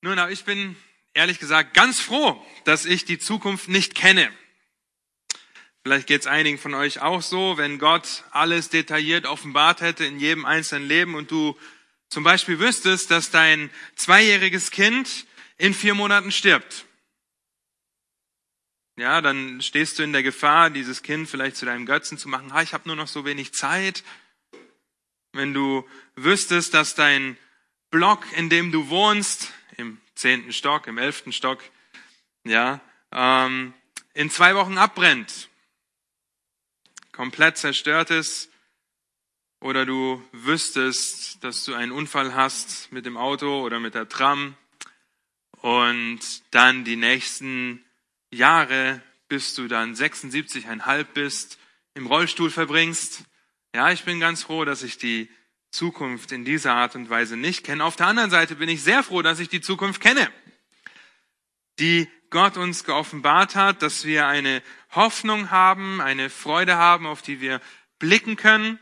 Nun, aber ich bin ehrlich gesagt ganz froh, dass ich die Zukunft nicht kenne. Vielleicht geht es einigen von euch auch so, wenn Gott alles detailliert offenbart hätte in jedem einzelnen Leben und du zum Beispiel wüsstest, dass dein zweijähriges Kind in vier Monaten stirbt. Ja, dann stehst du in der Gefahr, dieses Kind vielleicht zu deinem Götzen zu machen. Ha, ich habe nur noch so wenig Zeit. Wenn du wüsstest, dass dein Block, in dem du wohnst, im zehnten Stock, im elften Stock, ja, ähm, in zwei Wochen abbrennt, komplett zerstört ist, oder du wüsstest, dass du einen Unfall hast mit dem Auto oder mit der Tram und dann die nächsten Jahre, bis du dann 76,5 bist, im Rollstuhl verbringst. Ja, ich bin ganz froh, dass ich die Zukunft in dieser Art und Weise nicht kenne. Auf der anderen Seite bin ich sehr froh, dass ich die Zukunft kenne, die Gott uns geoffenbart hat, dass wir eine Hoffnung haben, eine Freude haben, auf die wir blicken können,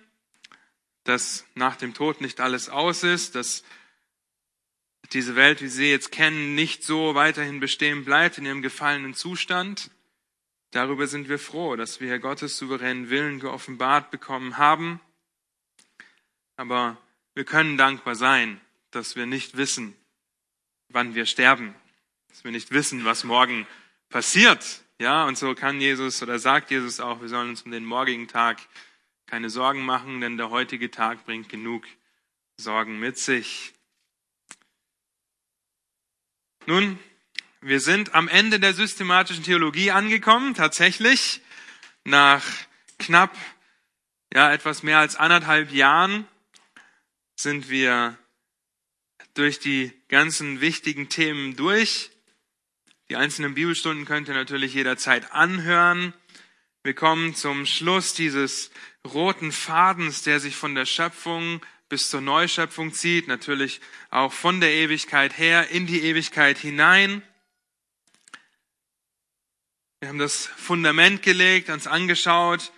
dass nach dem Tod nicht alles aus ist, dass diese Welt, wie Sie jetzt kennen, nicht so weiterhin bestehen bleibt in ihrem gefallenen Zustand. Darüber sind wir froh, dass wir Gottes souveränen Willen geoffenbart bekommen haben aber wir können dankbar sein, dass wir nicht wissen, wann wir sterben, dass wir nicht wissen, was morgen passiert. Ja, und so kann Jesus oder sagt Jesus auch, wir sollen uns um den morgigen Tag keine Sorgen machen, denn der heutige Tag bringt genug Sorgen mit sich. Nun, wir sind am Ende der systematischen Theologie angekommen, tatsächlich nach knapp ja etwas mehr als anderthalb Jahren sind wir durch die ganzen wichtigen Themen durch. Die einzelnen Bibelstunden könnt ihr natürlich jederzeit anhören. Wir kommen zum Schluss dieses roten Fadens, der sich von der Schöpfung bis zur Neuschöpfung zieht, natürlich auch von der Ewigkeit her in die Ewigkeit hinein. Wir haben das Fundament gelegt, uns angeschaut,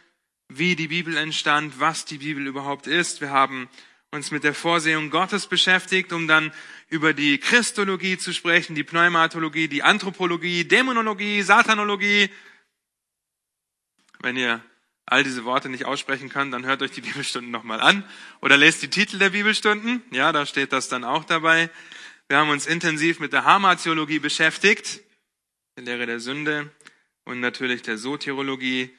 wie die Bibel entstand, was die Bibel überhaupt ist. Wir haben uns mit der Vorsehung Gottes beschäftigt, um dann über die Christologie zu sprechen, die Pneumatologie, die Anthropologie, Dämonologie, Satanologie. Wenn ihr all diese Worte nicht aussprechen könnt, dann hört euch die Bibelstunden nochmal an oder lest die Titel der Bibelstunden. Ja, da steht das dann auch dabei. Wir haben uns intensiv mit der Hamartiologie beschäftigt, der Lehre der Sünde und natürlich der Soteriologie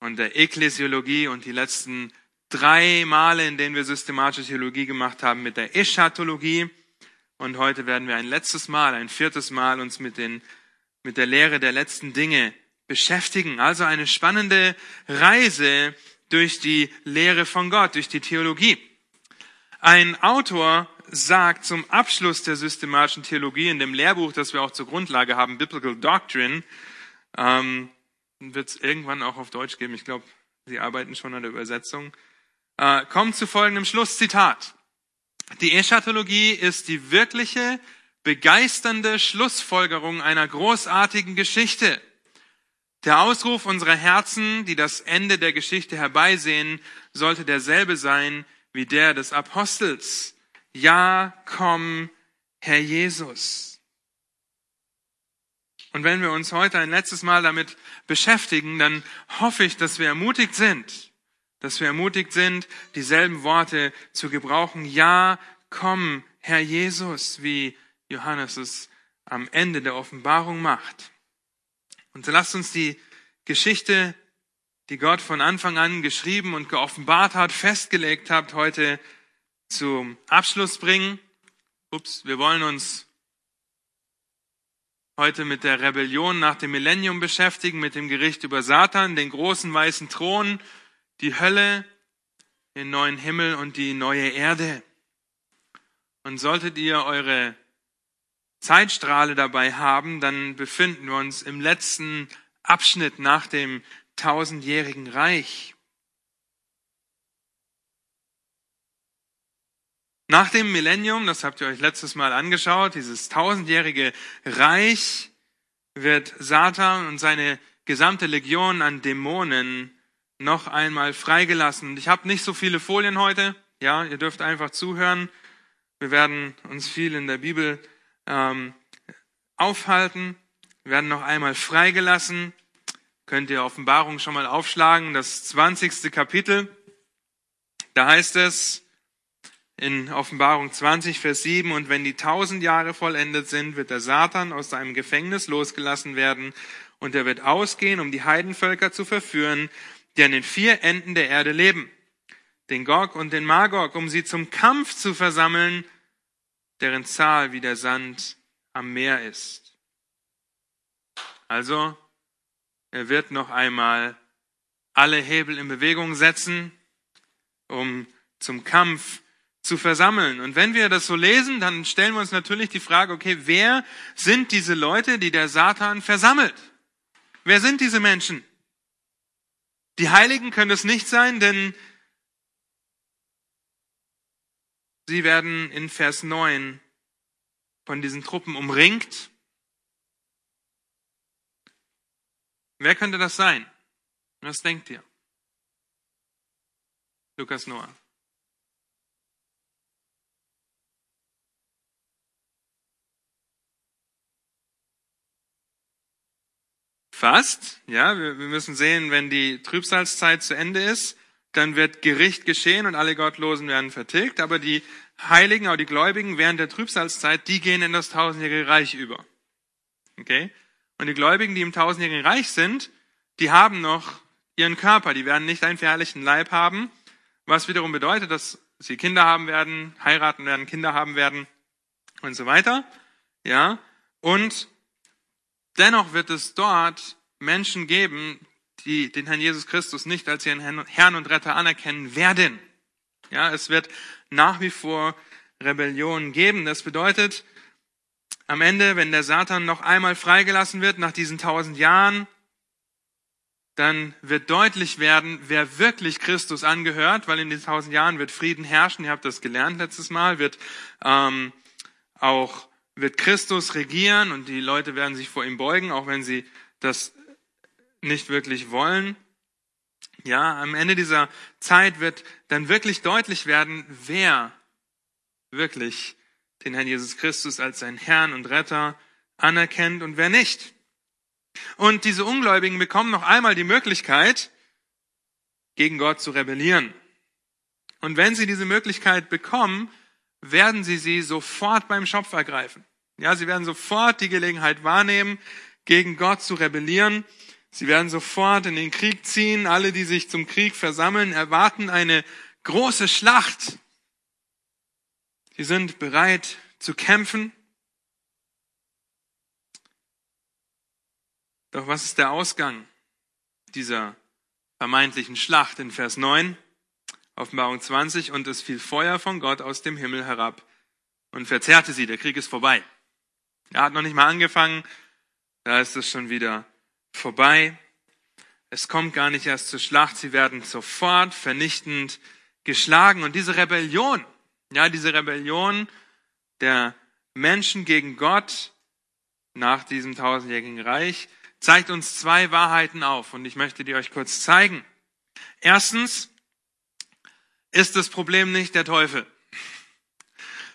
und der Ekklesiologie und die letzten drei Male, in denen wir systematische Theologie gemacht haben mit der Eschatologie. Und heute werden wir ein letztes Mal, ein viertes Mal uns mit, den, mit der Lehre der letzten Dinge beschäftigen. Also eine spannende Reise durch die Lehre von Gott, durch die Theologie. Ein Autor sagt zum Abschluss der systematischen Theologie in dem Lehrbuch, das wir auch zur Grundlage haben, Biblical Doctrine, ähm, wird es irgendwann auch auf Deutsch geben. Ich glaube, Sie arbeiten schon an der Übersetzung äh, kommt zu folgendem Schlusszitat. Die Eschatologie ist die wirkliche, begeisternde Schlussfolgerung einer großartigen Geschichte. Der Ausruf unserer Herzen, die das Ende der Geschichte herbeisehen, sollte derselbe sein wie der des Apostels. Ja, komm, Herr Jesus. Und wenn wir uns heute ein letztes Mal damit beschäftigen, dann hoffe ich, dass wir ermutigt sind, dass wir ermutigt sind, dieselben Worte zu gebrauchen. Ja, komm, Herr Jesus, wie Johannes es am Ende der Offenbarung macht. Und so lasst uns die Geschichte, die Gott von Anfang an geschrieben und geoffenbart hat, festgelegt hat, heute zum Abschluss bringen. Ups, wir wollen uns heute mit der Rebellion nach dem Millennium beschäftigen, mit dem Gericht über Satan, den großen weißen Thron die Hölle, den neuen Himmel und die neue Erde. Und solltet ihr eure Zeitstrahle dabei haben, dann befinden wir uns im letzten Abschnitt nach dem tausendjährigen Reich. Nach dem Millennium, das habt ihr euch letztes Mal angeschaut, dieses tausendjährige Reich wird Satan und seine gesamte Legion an Dämonen noch einmal freigelassen. Ich habe nicht so viele Folien heute. Ja, ihr dürft einfach zuhören. Wir werden uns viel in der Bibel ähm, aufhalten, werden noch einmal freigelassen. Könnt ihr Offenbarung schon mal aufschlagen, das 20. Kapitel. Da heißt es in Offenbarung 20, Vers 7, und wenn die tausend Jahre vollendet sind, wird der Satan aus seinem Gefängnis losgelassen werden und er wird ausgehen, um die Heidenvölker zu verführen, die an den vier Enden der Erde leben, den Gog und den Magog, um sie zum Kampf zu versammeln, deren Zahl wie der Sand am Meer ist. Also, er wird noch einmal alle Hebel in Bewegung setzen, um zum Kampf zu versammeln. Und wenn wir das so lesen, dann stellen wir uns natürlich die Frage, okay, wer sind diese Leute, die der Satan versammelt? Wer sind diese Menschen? Die Heiligen können es nicht sein, denn sie werden in Vers 9 von diesen Truppen umringt. Wer könnte das sein? Was denkt ihr? Lukas Noah. Fast, ja, wir, wir müssen sehen, wenn die Trübsalzeit zu Ende ist, dann wird Gericht geschehen und alle Gottlosen werden vertilgt, aber die Heiligen, auch die Gläubigen während der Trübsalzeit, die gehen in das tausendjährige Reich über. Okay? Und die Gläubigen, die im tausendjährigen Reich sind, die haben noch ihren Körper, die werden nicht einen verherrlichten Leib haben, was wiederum bedeutet, dass sie Kinder haben werden, heiraten werden, Kinder haben werden und so weiter. Ja? Und dennoch wird es dort Menschen geben, die den Herrn Jesus Christus nicht als ihren Herrn und Retter anerkennen werden. Ja, es wird nach wie vor Rebellion geben. Das bedeutet, am Ende, wenn der Satan noch einmal freigelassen wird nach diesen tausend Jahren, dann wird deutlich werden, wer wirklich Christus angehört, weil in den tausend Jahren wird Frieden herrschen. Ihr habt das gelernt letztes Mal, wird ähm, auch wird Christus regieren und die Leute werden sich vor ihm beugen, auch wenn sie das nicht wirklich wollen. Ja, am Ende dieser Zeit wird dann wirklich deutlich werden, wer wirklich den Herrn Jesus Christus als seinen Herrn und Retter anerkennt und wer nicht. Und diese Ungläubigen bekommen noch einmal die Möglichkeit, gegen Gott zu rebellieren. Und wenn sie diese Möglichkeit bekommen, werden sie sie sofort beim Schopf ergreifen. Ja, sie werden sofort die Gelegenheit wahrnehmen, gegen Gott zu rebellieren. Sie werden sofort in den Krieg ziehen. Alle, die sich zum Krieg versammeln, erwarten eine große Schlacht. Sie sind bereit zu kämpfen. Doch was ist der Ausgang dieser vermeintlichen Schlacht in Vers 9? Offenbarung 20. Und es fiel Feuer von Gott aus dem Himmel herab und verzehrte sie. Der Krieg ist vorbei. Er hat noch nicht mal angefangen. Da ist es schon wieder vorbei. Es kommt gar nicht erst zur Schlacht. Sie werden sofort vernichtend geschlagen. Und diese Rebellion, ja, diese Rebellion der Menschen gegen Gott nach diesem tausendjährigen Reich zeigt uns zwei Wahrheiten auf. Und ich möchte die euch kurz zeigen. Erstens ist das Problem nicht der Teufel.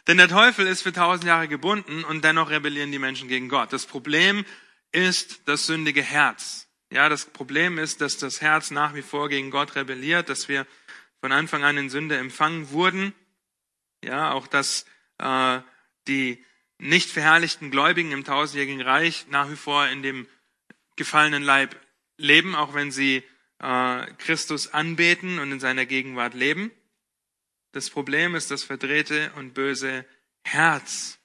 Denn der Teufel ist für tausend Jahre gebunden und dennoch rebellieren die Menschen gegen Gott. Das Problem ist das sündige Herz. Ja, das Problem ist, dass das Herz nach wie vor gegen Gott rebelliert, dass wir von Anfang an in Sünde empfangen wurden. Ja, auch dass äh, die nicht verherrlichten Gläubigen im tausendjährigen Reich nach wie vor in dem gefallenen Leib leben, auch wenn sie äh, Christus anbeten und in seiner Gegenwart leben. Das Problem ist das verdrehte und böse Herz.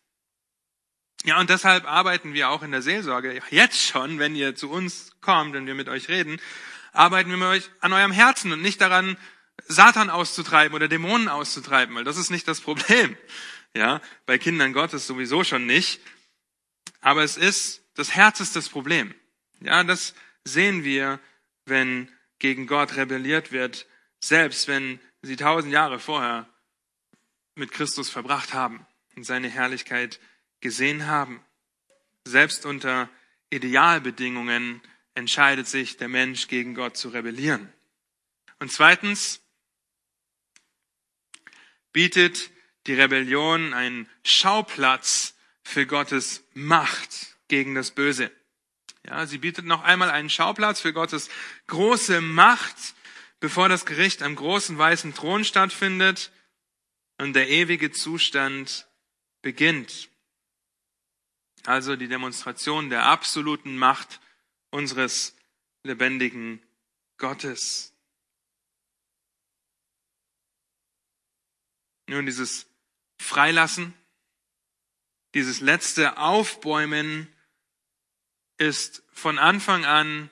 Ja, und deshalb arbeiten wir auch in der Seelsorge jetzt schon, wenn ihr zu uns kommt und wir mit euch reden, arbeiten wir mit euch an eurem Herzen und nicht daran, Satan auszutreiben oder Dämonen auszutreiben, weil das ist nicht das Problem. Ja, bei Kindern Gottes sowieso schon nicht. Aber es ist, das Herz ist das Problem. Ja, das sehen wir, wenn gegen Gott rebelliert wird, selbst wenn sie tausend Jahre vorher mit Christus verbracht haben und seine Herrlichkeit gesehen haben. Selbst unter Idealbedingungen entscheidet sich der Mensch gegen Gott zu rebellieren. Und zweitens bietet die Rebellion einen Schauplatz für Gottes Macht gegen das Böse. Ja, sie bietet noch einmal einen Schauplatz für Gottes große Macht, bevor das Gericht am großen weißen Thron stattfindet und der ewige Zustand beginnt. Also die Demonstration der absoluten Macht unseres lebendigen Gottes. Nun, dieses Freilassen, dieses letzte Aufbäumen ist von Anfang an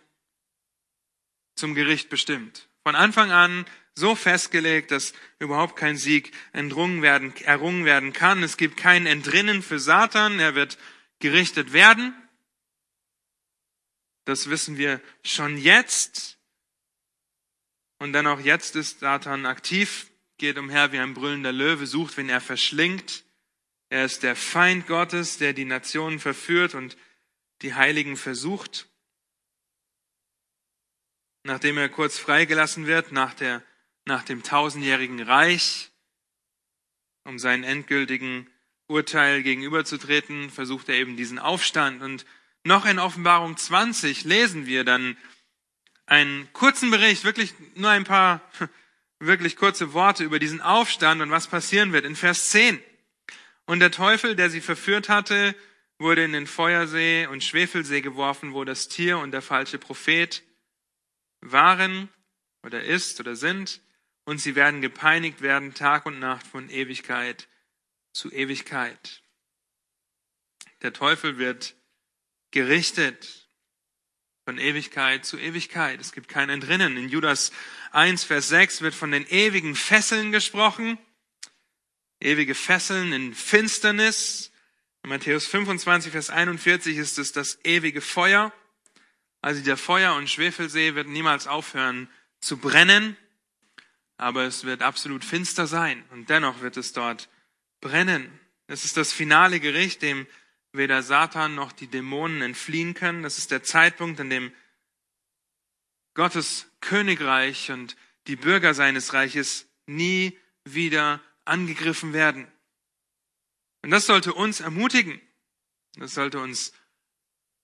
zum Gericht bestimmt. Von Anfang an so festgelegt, dass überhaupt kein Sieg entrungen werden, errungen werden kann. Es gibt kein Entrinnen für Satan. Er wird gerichtet werden. Das wissen wir schon jetzt. Und dann auch jetzt ist Satan aktiv, geht umher wie ein brüllender Löwe, sucht, wen er verschlingt. Er ist der Feind Gottes, der die Nationen verführt und die Heiligen versucht. Nachdem er kurz freigelassen wird, nach, der, nach dem tausendjährigen Reich, um seinen endgültigen Urteil gegenüberzutreten, versucht er eben diesen Aufstand. Und noch in Offenbarung 20 lesen wir dann einen kurzen Bericht, wirklich nur ein paar wirklich kurze Worte über diesen Aufstand und was passieren wird in Vers 10. Und der Teufel, der sie verführt hatte, wurde in den Feuersee und Schwefelsee geworfen, wo das Tier und der falsche Prophet waren oder ist oder sind, und sie werden gepeinigt werden Tag und Nacht von Ewigkeit zu Ewigkeit. Der Teufel wird gerichtet von Ewigkeit zu Ewigkeit. Es gibt kein Entrinnen. In Judas 1, Vers 6 wird von den ewigen Fesseln gesprochen. Ewige Fesseln in Finsternis. In Matthäus 25, Vers 41 ist es das ewige Feuer. Also der Feuer- und Schwefelsee wird niemals aufhören zu brennen, aber es wird absolut finster sein und dennoch wird es dort brennen. Es ist das finale Gericht, dem weder Satan noch die Dämonen entfliehen können. Das ist der Zeitpunkt, an dem Gottes Königreich und die Bürger seines Reiches nie wieder angegriffen werden. Und das sollte uns ermutigen. Das sollte uns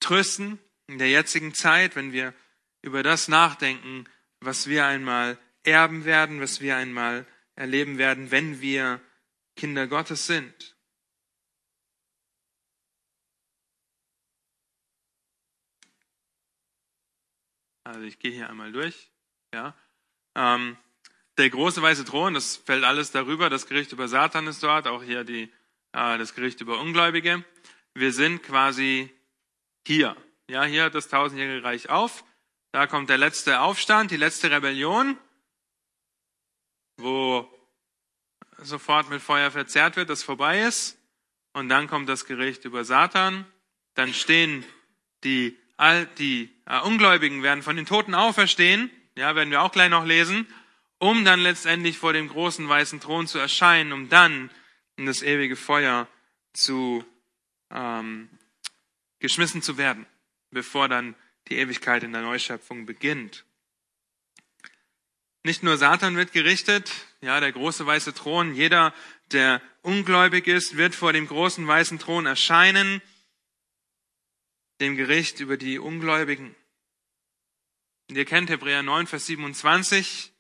trösten in der jetzigen Zeit, wenn wir über das nachdenken, was wir einmal erben werden, was wir einmal erleben werden, wenn wir Kinder Gottes sind. Also ich gehe hier einmal durch. Ja. Ähm, der große weiße Thron, das fällt alles darüber. Das Gericht über Satan ist dort, auch hier die, äh, das Gericht über Ungläubige. Wir sind quasi hier. Ja, hier hört das tausendjährige Reich auf. Da kommt der letzte Aufstand, die letzte Rebellion, wo sofort mit Feuer verzerrt wird, das vorbei ist. Und dann kommt das Gericht über Satan. Dann stehen die all die äh, Ungläubigen werden von den Toten auferstehen, ja, werden wir auch gleich noch lesen, um dann letztendlich vor dem großen weißen Thron zu erscheinen, um dann in das ewige Feuer zu ähm, geschmissen zu werden, bevor dann die Ewigkeit in der Neuschöpfung beginnt. Nicht nur Satan wird gerichtet, ja, der große weiße Thron, jeder, der ungläubig ist, wird vor dem großen weißen Thron erscheinen dem Gericht über die Ungläubigen. Und ihr kennt Hebräer 9, Vers 27,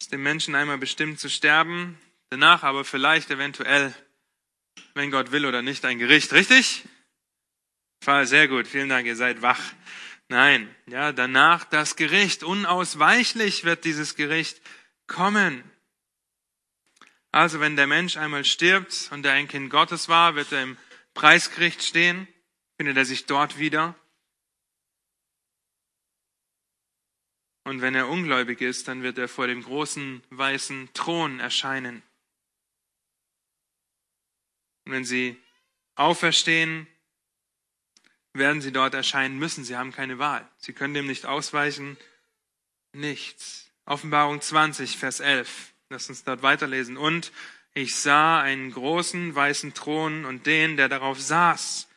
ist dem Menschen einmal bestimmt zu sterben, danach aber vielleicht eventuell, wenn Gott will oder nicht, ein Gericht. Richtig? Sehr gut. Vielen Dank, ihr seid wach. Nein, ja, danach das Gericht. Unausweichlich wird dieses Gericht kommen. Also, wenn der Mensch einmal stirbt und er ein Kind Gottes war, wird er im Preisgericht stehen findet er sich dort wieder. Und wenn er ungläubig ist, dann wird er vor dem großen weißen Thron erscheinen. Und wenn sie auferstehen, werden sie dort erscheinen müssen. Sie haben keine Wahl. Sie können dem nicht ausweichen. Nichts. Offenbarung 20, Vers 11. Lass uns dort weiterlesen. Und ich sah einen großen weißen Thron und den, der darauf saß.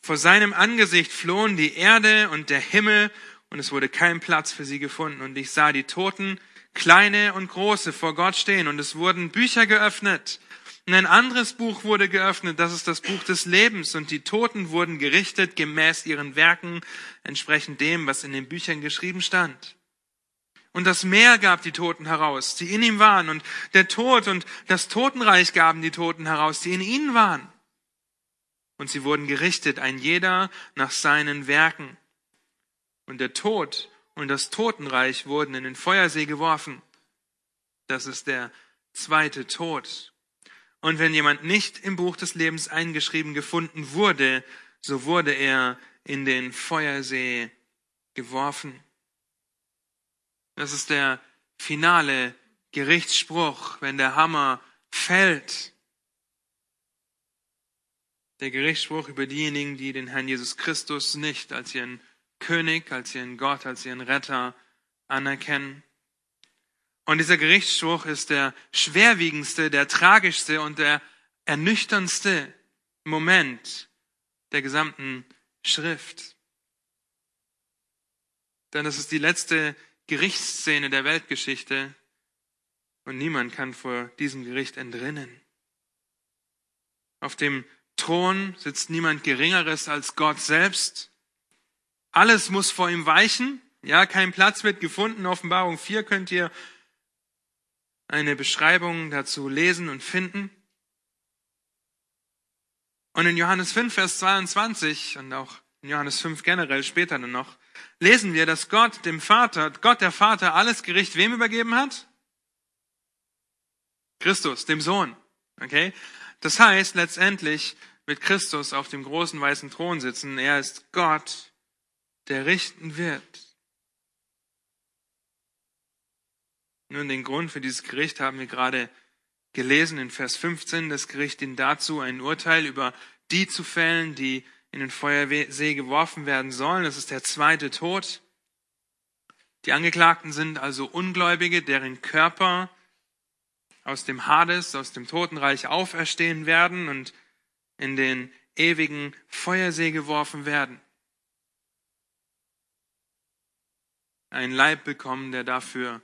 Vor seinem Angesicht flohen die Erde und der Himmel, und es wurde kein Platz für sie gefunden. Und ich sah die Toten, kleine und große, vor Gott stehen, und es wurden Bücher geöffnet. Und ein anderes Buch wurde geöffnet, das ist das Buch des Lebens. Und die Toten wurden gerichtet gemäß ihren Werken, entsprechend dem, was in den Büchern geschrieben stand. Und das Meer gab die Toten heraus, die in ihm waren. Und der Tod und das Totenreich gaben die Toten heraus, die in ihnen waren. Und sie wurden gerichtet, ein jeder nach seinen Werken. Und der Tod und das Totenreich wurden in den Feuersee geworfen. Das ist der zweite Tod. Und wenn jemand nicht im Buch des Lebens eingeschrieben gefunden wurde, so wurde er in den Feuersee geworfen. Das ist der finale Gerichtsspruch, wenn der Hammer fällt. Der Gerichtsspruch über diejenigen, die den Herrn Jesus Christus nicht als ihren König, als ihren Gott, als ihren Retter anerkennen. Und dieser Gerichtsspruch ist der schwerwiegendste, der tragischste und der ernüchterndste Moment der gesamten Schrift. Denn es ist die letzte Gerichtsszene der Weltgeschichte und niemand kann vor diesem Gericht entrinnen. Auf dem Thron sitzt niemand Geringeres als Gott selbst. Alles muss vor ihm weichen. Ja, kein Platz wird gefunden. Offenbarung 4 könnt ihr eine Beschreibung dazu lesen und finden. Und in Johannes 5, Vers 22 und auch in Johannes 5 generell später dann noch, lesen wir, dass Gott dem Vater, Gott der Vater alles Gericht wem übergeben hat? Christus, dem Sohn. Okay? Das heißt, letztendlich wird Christus auf dem großen weißen Thron sitzen. Er ist Gott, der richten wird. Nun, den Grund für dieses Gericht haben wir gerade gelesen in Vers 15. Das Gericht dient dazu, ein Urteil über die zu fällen, die in den Feuersee geworfen werden sollen. Das ist der zweite Tod. Die Angeklagten sind also Ungläubige, deren Körper aus dem Hades, aus dem Totenreich auferstehen werden und in den ewigen Feuersee geworfen werden. Ein Leib bekommen, der dafür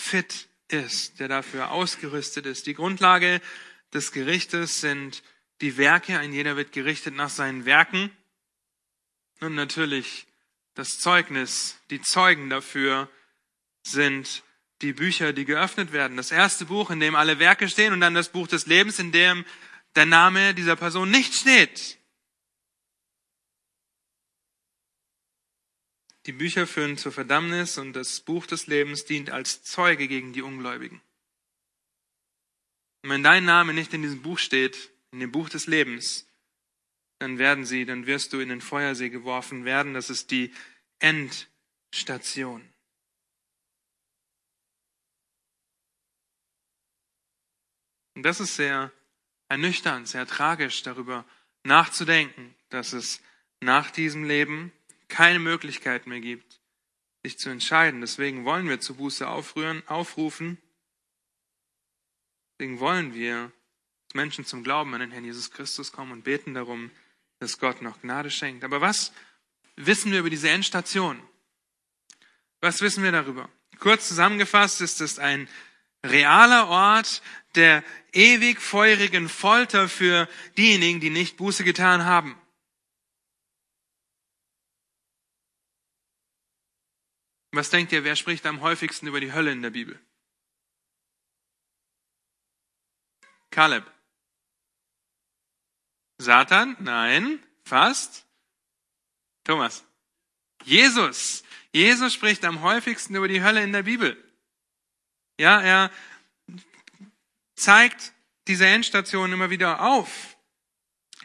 fit ist, der dafür ausgerüstet ist. Die Grundlage des Gerichtes sind die Werke. Ein jeder wird gerichtet nach seinen Werken. Und natürlich das Zeugnis, die Zeugen dafür sind die Bücher, die geöffnet werden. Das erste Buch, in dem alle Werke stehen und dann das Buch des Lebens, in dem der Name dieser Person nicht steht. Die Bücher führen zur Verdammnis und das Buch des Lebens dient als Zeuge gegen die Ungläubigen. Und wenn dein Name nicht in diesem Buch steht, in dem Buch des Lebens, dann werden sie, dann wirst du in den Feuersee geworfen werden. Das ist die Endstation. Und das ist sehr ernüchternd, sehr tragisch, darüber nachzudenken, dass es nach diesem Leben keine Möglichkeit mehr gibt, sich zu entscheiden. Deswegen wollen wir zur Buße aufrühren, aufrufen. Deswegen wollen wir Menschen zum Glauben an den Herrn Jesus Christus kommen und beten darum, dass Gott noch Gnade schenkt. Aber was wissen wir über diese Endstation? Was wissen wir darüber? Kurz zusammengefasst ist es ein realer Ort der ewig feurigen Folter für diejenigen, die nicht Buße getan haben. Was denkt ihr, wer spricht am häufigsten über die Hölle in der Bibel? Kaleb. Satan? Nein. Fast. Thomas. Jesus. Jesus spricht am häufigsten über die Hölle in der Bibel. Ja, er zeigt diese Endstation immer wieder auf.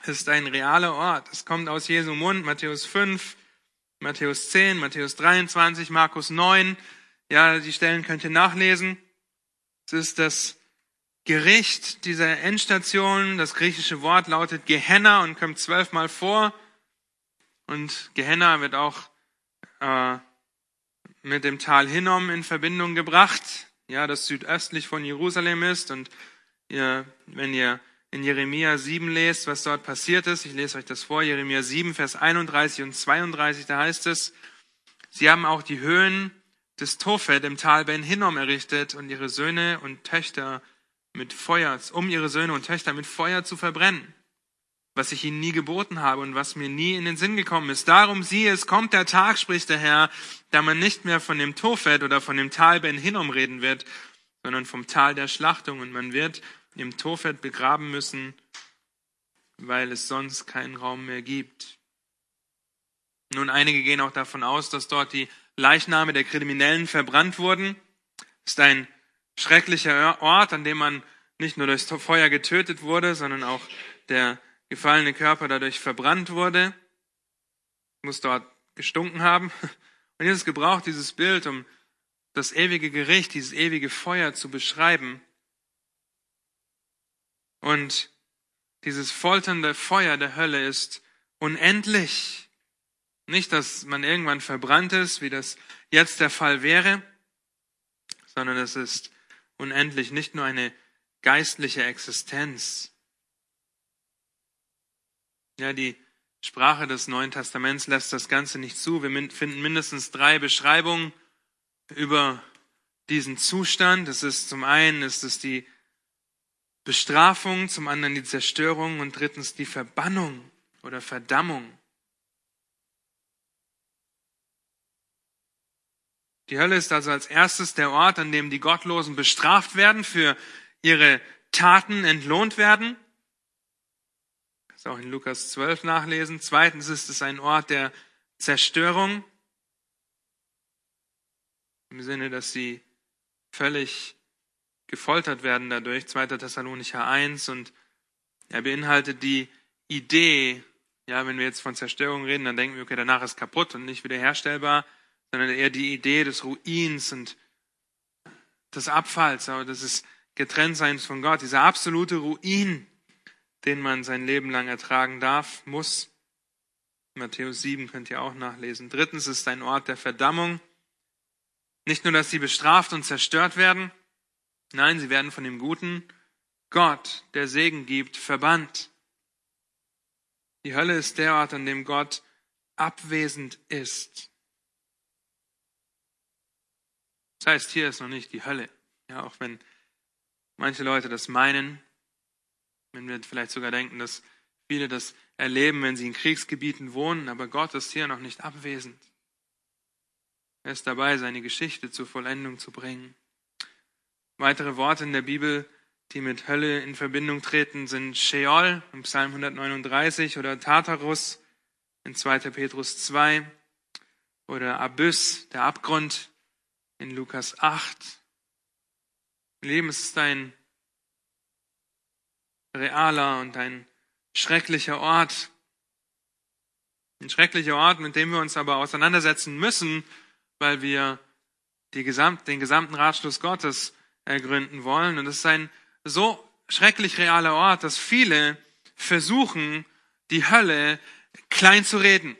Es ist ein realer Ort. Es kommt aus Jesu Mund, Matthäus 5, Matthäus 10, Matthäus 23, Markus 9. Ja, die Stellen könnt ihr nachlesen. Es ist das Gericht dieser Endstation. Das griechische Wort lautet Gehenna und kommt zwölfmal vor. Und Gehenna wird auch äh, mit dem Tal Hinnom in Verbindung gebracht, ja, das südöstlich von Jerusalem ist. Und ihr, wenn ihr in Jeremia 7 lest, was dort passiert ist. Ich lese euch das vor, Jeremia 7, Vers 31 und 32, da heißt es, sie haben auch die Höhen des Tophet im Tal Ben Hinnom errichtet und ihre Söhne und Töchter mit Feuer, um ihre Söhne und Töchter mit Feuer zu verbrennen, was ich ihnen nie geboten habe und was mir nie in den Sinn gekommen ist. Darum siehe, es kommt der Tag, spricht der Herr, da man nicht mehr von dem Tofet oder von dem Tal Ben Hinnom reden wird, sondern vom Tal der Schlachtung und man wird im Tofet begraben müssen, weil es sonst keinen Raum mehr gibt. Nun, einige gehen auch davon aus, dass dort die Leichname der Kriminellen verbrannt wurden. Das ist ein schrecklicher Ort, an dem man nicht nur durchs Feuer getötet wurde, sondern auch der gefallene Körper dadurch verbrannt wurde. Muss dort gestunken haben. Und Jesus gebraucht dieses Bild, um das ewige Gericht, dieses ewige Feuer zu beschreiben. Und dieses folternde Feuer der Hölle ist unendlich. Nicht, dass man irgendwann verbrannt ist, wie das jetzt der Fall wäre, sondern es ist unendlich, nicht nur eine geistliche Existenz. Ja, die Sprache des Neuen Testaments lässt das Ganze nicht zu. Wir finden mindestens drei Beschreibungen über diesen Zustand. Es ist zum einen ist es die Bestrafung, zum anderen die Zerstörung und drittens die Verbannung oder Verdammung. Die Hölle ist also als erstes der Ort, an dem die Gottlosen bestraft werden, für ihre Taten entlohnt werden. Das ist auch in Lukas 12 nachlesen. Zweitens ist es ein Ort der Zerstörung. Im Sinne, dass sie völlig gefoltert werden dadurch. 2. Thessalonicher 1 und er beinhaltet die Idee, ja, wenn wir jetzt von Zerstörung reden, dann denken wir, okay, danach ist kaputt und nicht wiederherstellbar sondern eher die Idee des Ruins und des Abfalls, aber das ist Getrenntseins von Gott, dieser absolute Ruin, den man sein Leben lang ertragen darf, muss. Matthäus 7 könnt ihr auch nachlesen. Drittens ist ein Ort der Verdammung. Nicht nur, dass sie bestraft und zerstört werden, nein, sie werden von dem guten Gott, der Segen gibt, verbannt. Die Hölle ist der Ort, an dem Gott abwesend ist. Das heißt, hier ist noch nicht die Hölle. Ja, auch wenn manche Leute das meinen, wenn wir vielleicht sogar denken, dass viele das erleben, wenn sie in Kriegsgebieten wohnen, aber Gott ist hier noch nicht abwesend. Er ist dabei, seine Geschichte zur Vollendung zu bringen. Weitere Worte in der Bibel, die mit Hölle in Verbindung treten, sind Sheol im Psalm 139 oder Tartarus in 2. Petrus 2 oder Abyss, der Abgrund in Lukas 8. Leben ist ein realer und ein schrecklicher Ort. Ein schrecklicher Ort, mit dem wir uns aber auseinandersetzen müssen, weil wir Gesamt, den gesamten Ratschluss Gottes ergründen wollen. Und es ist ein so schrecklich realer Ort, dass viele versuchen, die Hölle klein zu reden,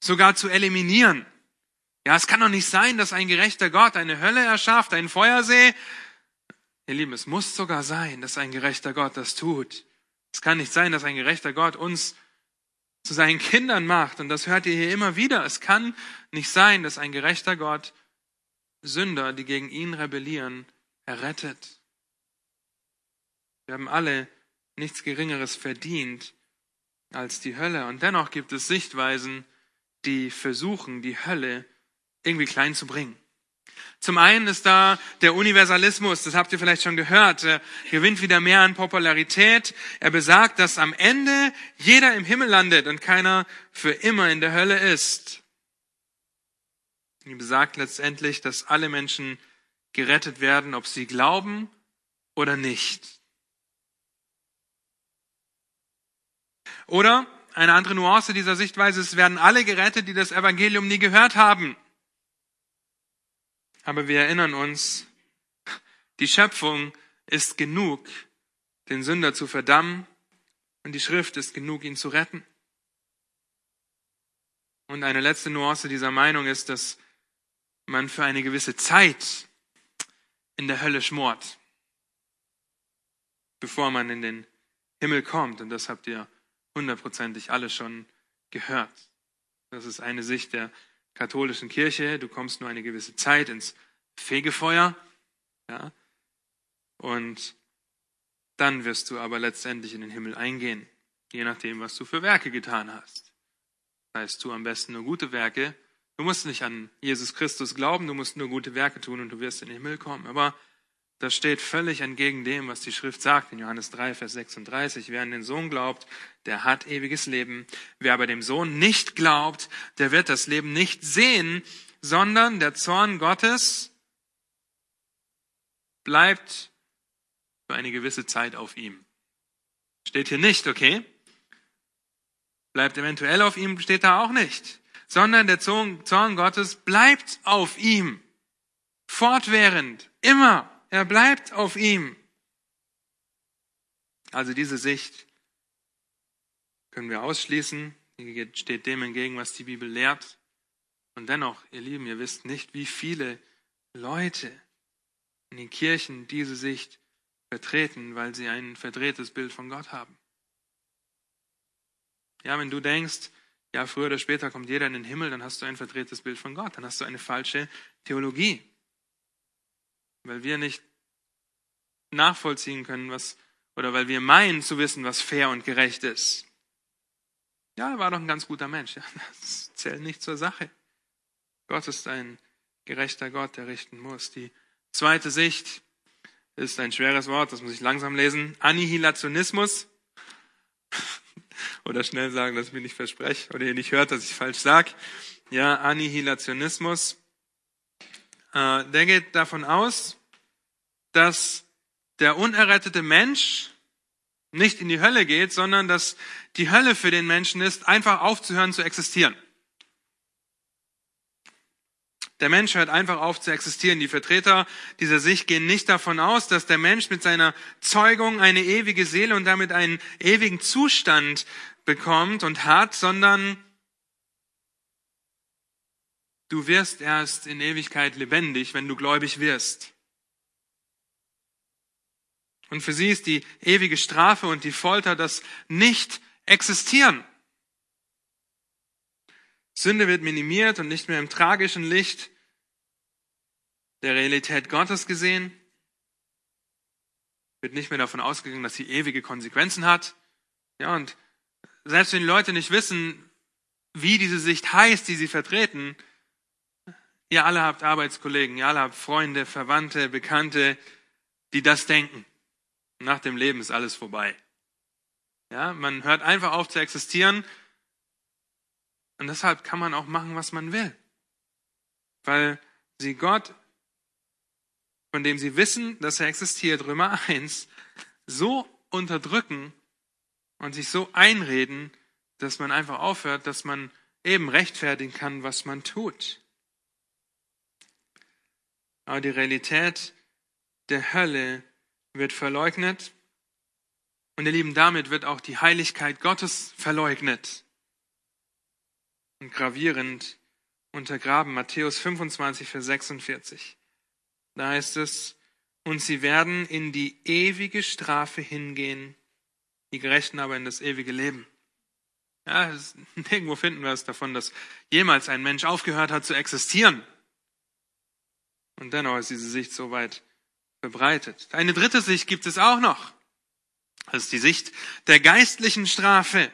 sogar zu eliminieren. Ja, es kann doch nicht sein, dass ein gerechter Gott eine Hölle erschafft, einen Feuersee. Ihr Lieben, es muss sogar sein, dass ein gerechter Gott das tut. Es kann nicht sein, dass ein gerechter Gott uns zu seinen Kindern macht. Und das hört ihr hier immer wieder. Es kann nicht sein, dass ein gerechter Gott Sünder, die gegen ihn rebellieren, errettet. Wir haben alle nichts Geringeres verdient als die Hölle. Und dennoch gibt es Sichtweisen, die versuchen, die Hölle irgendwie klein zu bringen. Zum einen ist da der Universalismus, das habt ihr vielleicht schon gehört, er gewinnt wieder mehr an Popularität. Er besagt, dass am Ende jeder im Himmel landet und keiner für immer in der Hölle ist. Er besagt letztendlich, dass alle Menschen gerettet werden, ob sie glauben oder nicht. Oder eine andere Nuance dieser Sichtweise, es werden alle gerettet, die das Evangelium nie gehört haben. Aber wir erinnern uns, die Schöpfung ist genug, den Sünder zu verdammen und die Schrift ist genug, ihn zu retten. Und eine letzte Nuance dieser Meinung ist, dass man für eine gewisse Zeit in der Hölle schmort, bevor man in den Himmel kommt. Und das habt ihr hundertprozentig alle schon gehört. Das ist eine Sicht der katholischen Kirche, du kommst nur eine gewisse Zeit ins Fegefeuer. Ja? Und dann wirst du aber letztendlich in den Himmel eingehen, je nachdem, was du für Werke getan hast. Das heißt, tu am besten nur gute Werke. Du musst nicht an Jesus Christus glauben, du musst nur gute Werke tun und du wirst in den Himmel kommen. Aber das steht völlig entgegen dem, was die Schrift sagt in Johannes 3, Vers 36. Wer an den Sohn glaubt, der hat ewiges Leben. Wer aber dem Sohn nicht glaubt, der wird das Leben nicht sehen, sondern der Zorn Gottes bleibt für eine gewisse Zeit auf ihm. Steht hier nicht, okay? Bleibt eventuell auf ihm, steht da auch nicht. Sondern der Zorn Gottes bleibt auf ihm. Fortwährend. Immer. Er bleibt auf ihm. Also diese Sicht können wir ausschließen. Die steht dem entgegen, was die Bibel lehrt. Und dennoch, ihr Lieben, ihr wisst nicht, wie viele Leute in den Kirchen diese Sicht vertreten, weil sie ein verdrehtes Bild von Gott haben. Ja, wenn du denkst, ja, früher oder später kommt jeder in den Himmel, dann hast du ein verdrehtes Bild von Gott, dann hast du eine falsche Theologie. Weil wir nicht nachvollziehen können, was, oder weil wir meinen zu wissen, was fair und gerecht ist. Ja, er war doch ein ganz guter Mensch. Ja, das zählt nicht zur Sache. Gott ist ein gerechter Gott, der richten muss. Die zweite Sicht ist ein schweres Wort, das muss ich langsam lesen. Annihilationismus. Oder schnell sagen, dass ich mir nicht verspreche oder ihr nicht hört, dass ich falsch sage. Ja, Annihilationismus. Äh, der geht davon aus, dass der unerrettete Mensch nicht in die Hölle geht, sondern dass die Hölle für den Menschen ist, einfach aufzuhören zu existieren. Der Mensch hört einfach auf zu existieren. Die Vertreter dieser Sicht gehen nicht davon aus, dass der Mensch mit seiner Zeugung eine ewige Seele und damit einen ewigen Zustand bekommt und hat, sondern du wirst erst in Ewigkeit lebendig, wenn du gläubig wirst. Und für sie ist die ewige Strafe und die Folter das Nicht-Existieren. Sünde wird minimiert und nicht mehr im tragischen Licht der Realität Gottes gesehen. Wird nicht mehr davon ausgegangen, dass sie ewige Konsequenzen hat. Ja, und selbst wenn die Leute nicht wissen, wie diese Sicht heißt, die sie vertreten, ihr alle habt Arbeitskollegen, ihr alle habt Freunde, Verwandte, Bekannte, die das denken. Nach dem Leben ist alles vorbei. Ja, man hört einfach auf zu existieren und deshalb kann man auch machen, was man will. Weil sie Gott, von dem sie wissen, dass er existiert, Römer 1, so unterdrücken und sich so einreden, dass man einfach aufhört, dass man eben rechtfertigen kann, was man tut. Aber die Realität der Hölle wird verleugnet und ihr Lieben, damit wird auch die Heiligkeit Gottes verleugnet und gravierend untergraben. Matthäus 25, Vers 46. Da heißt es, und sie werden in die ewige Strafe hingehen, die Gerechten aber in das ewige Leben. Ja, nirgendwo finden wir es davon, dass jemals ein Mensch aufgehört hat zu existieren. Und dennoch ist diese Sicht so weit verbreitet. Eine dritte Sicht gibt es auch noch. Das ist die Sicht der geistlichen Strafe.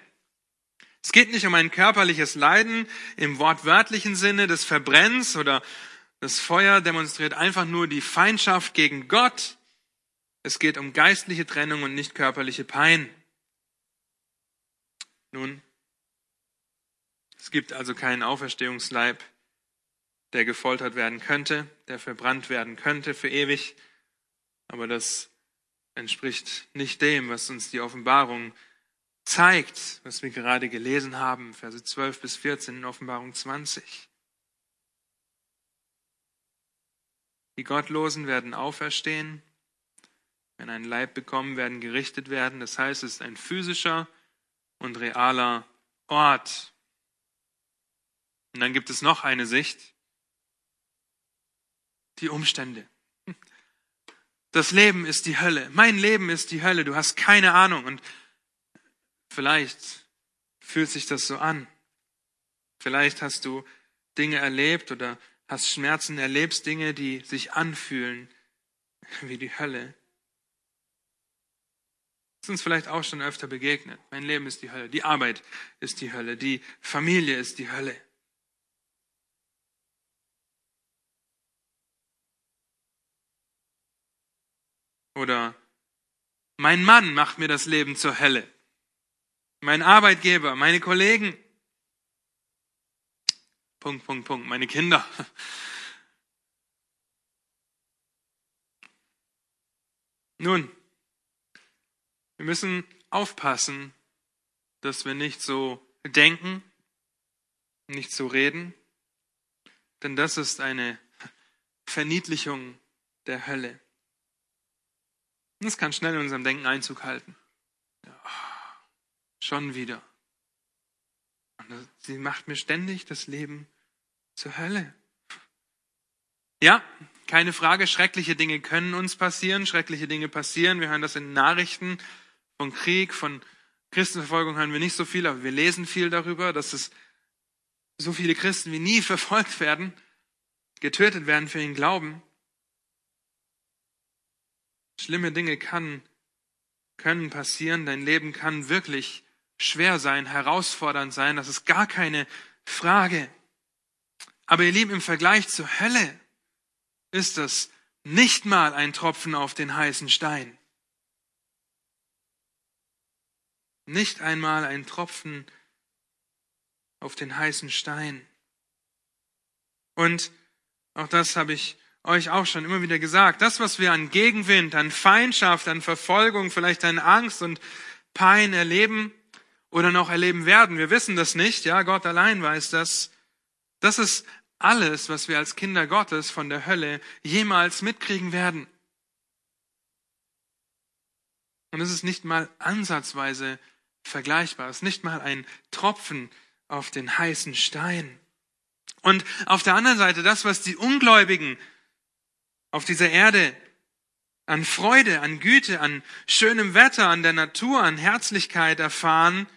Es geht nicht um ein körperliches Leiden im wortwörtlichen Sinne des Verbrenns oder das Feuer demonstriert einfach nur die Feindschaft gegen Gott. Es geht um geistliche Trennung und nicht körperliche Pein. Nun, es gibt also keinen Auferstehungsleib, der gefoltert werden könnte, der verbrannt werden könnte für ewig, aber das entspricht nicht dem, was uns die Offenbarung zeigt, was wir gerade gelesen haben, Verse 12 bis 14 in Offenbarung 20. Die Gottlosen werden auferstehen, wenn einen Leib bekommen, werden gerichtet werden. Das heißt, es ist ein physischer und realer Ort. Und dann gibt es noch eine Sicht, die Umstände. Das Leben ist die Hölle. Mein Leben ist die Hölle. Du hast keine Ahnung. Und Vielleicht fühlt sich das so an. Vielleicht hast du Dinge erlebt oder hast Schmerzen, erlebst Dinge, die sich anfühlen wie die Hölle. ist uns vielleicht auch schon öfter begegnet. Mein Leben ist die Hölle, die Arbeit ist die Hölle, die Familie ist die Hölle. Oder mein Mann macht mir das Leben zur Hölle. Mein Arbeitgeber, meine Kollegen. Punkt, Punkt, Punkt, meine Kinder. Nun, wir müssen aufpassen, dass wir nicht so denken, nicht so reden, denn das ist eine Verniedlichung der Hölle. Das kann schnell in unserem Denken Einzug halten. Schon wieder. Und sie macht mir ständig das Leben zur Hölle. Ja, keine Frage, schreckliche Dinge können uns passieren, schreckliche Dinge passieren. Wir hören das in Nachrichten von Krieg, von Christenverfolgung hören wir nicht so viel, aber wir lesen viel darüber, dass es so viele Christen wie nie verfolgt werden, getötet werden für ihren Glauben. Schlimme Dinge kann, können passieren. Dein Leben kann wirklich schwer sein, herausfordernd sein. Das ist gar keine Frage. Aber ihr Lieben, im Vergleich zur Hölle ist das nicht mal ein Tropfen auf den heißen Stein. Nicht einmal ein Tropfen auf den heißen Stein. Und auch das habe ich euch auch schon immer wieder gesagt, das, was wir an Gegenwind, an Feindschaft, an Verfolgung, vielleicht an Angst und Pein erleben oder noch erleben werden, wir wissen das nicht, ja, Gott allein weiß das, das ist alles, was wir als Kinder Gottes von der Hölle jemals mitkriegen werden. Und es ist nicht mal ansatzweise vergleichbar, es ist nicht mal ein Tropfen auf den heißen Stein. Und auf der anderen Seite das, was die Ungläubigen auf dieser Erde an Freude, an Güte, an schönem Wetter, an der Natur, an Herzlichkeit erfahren,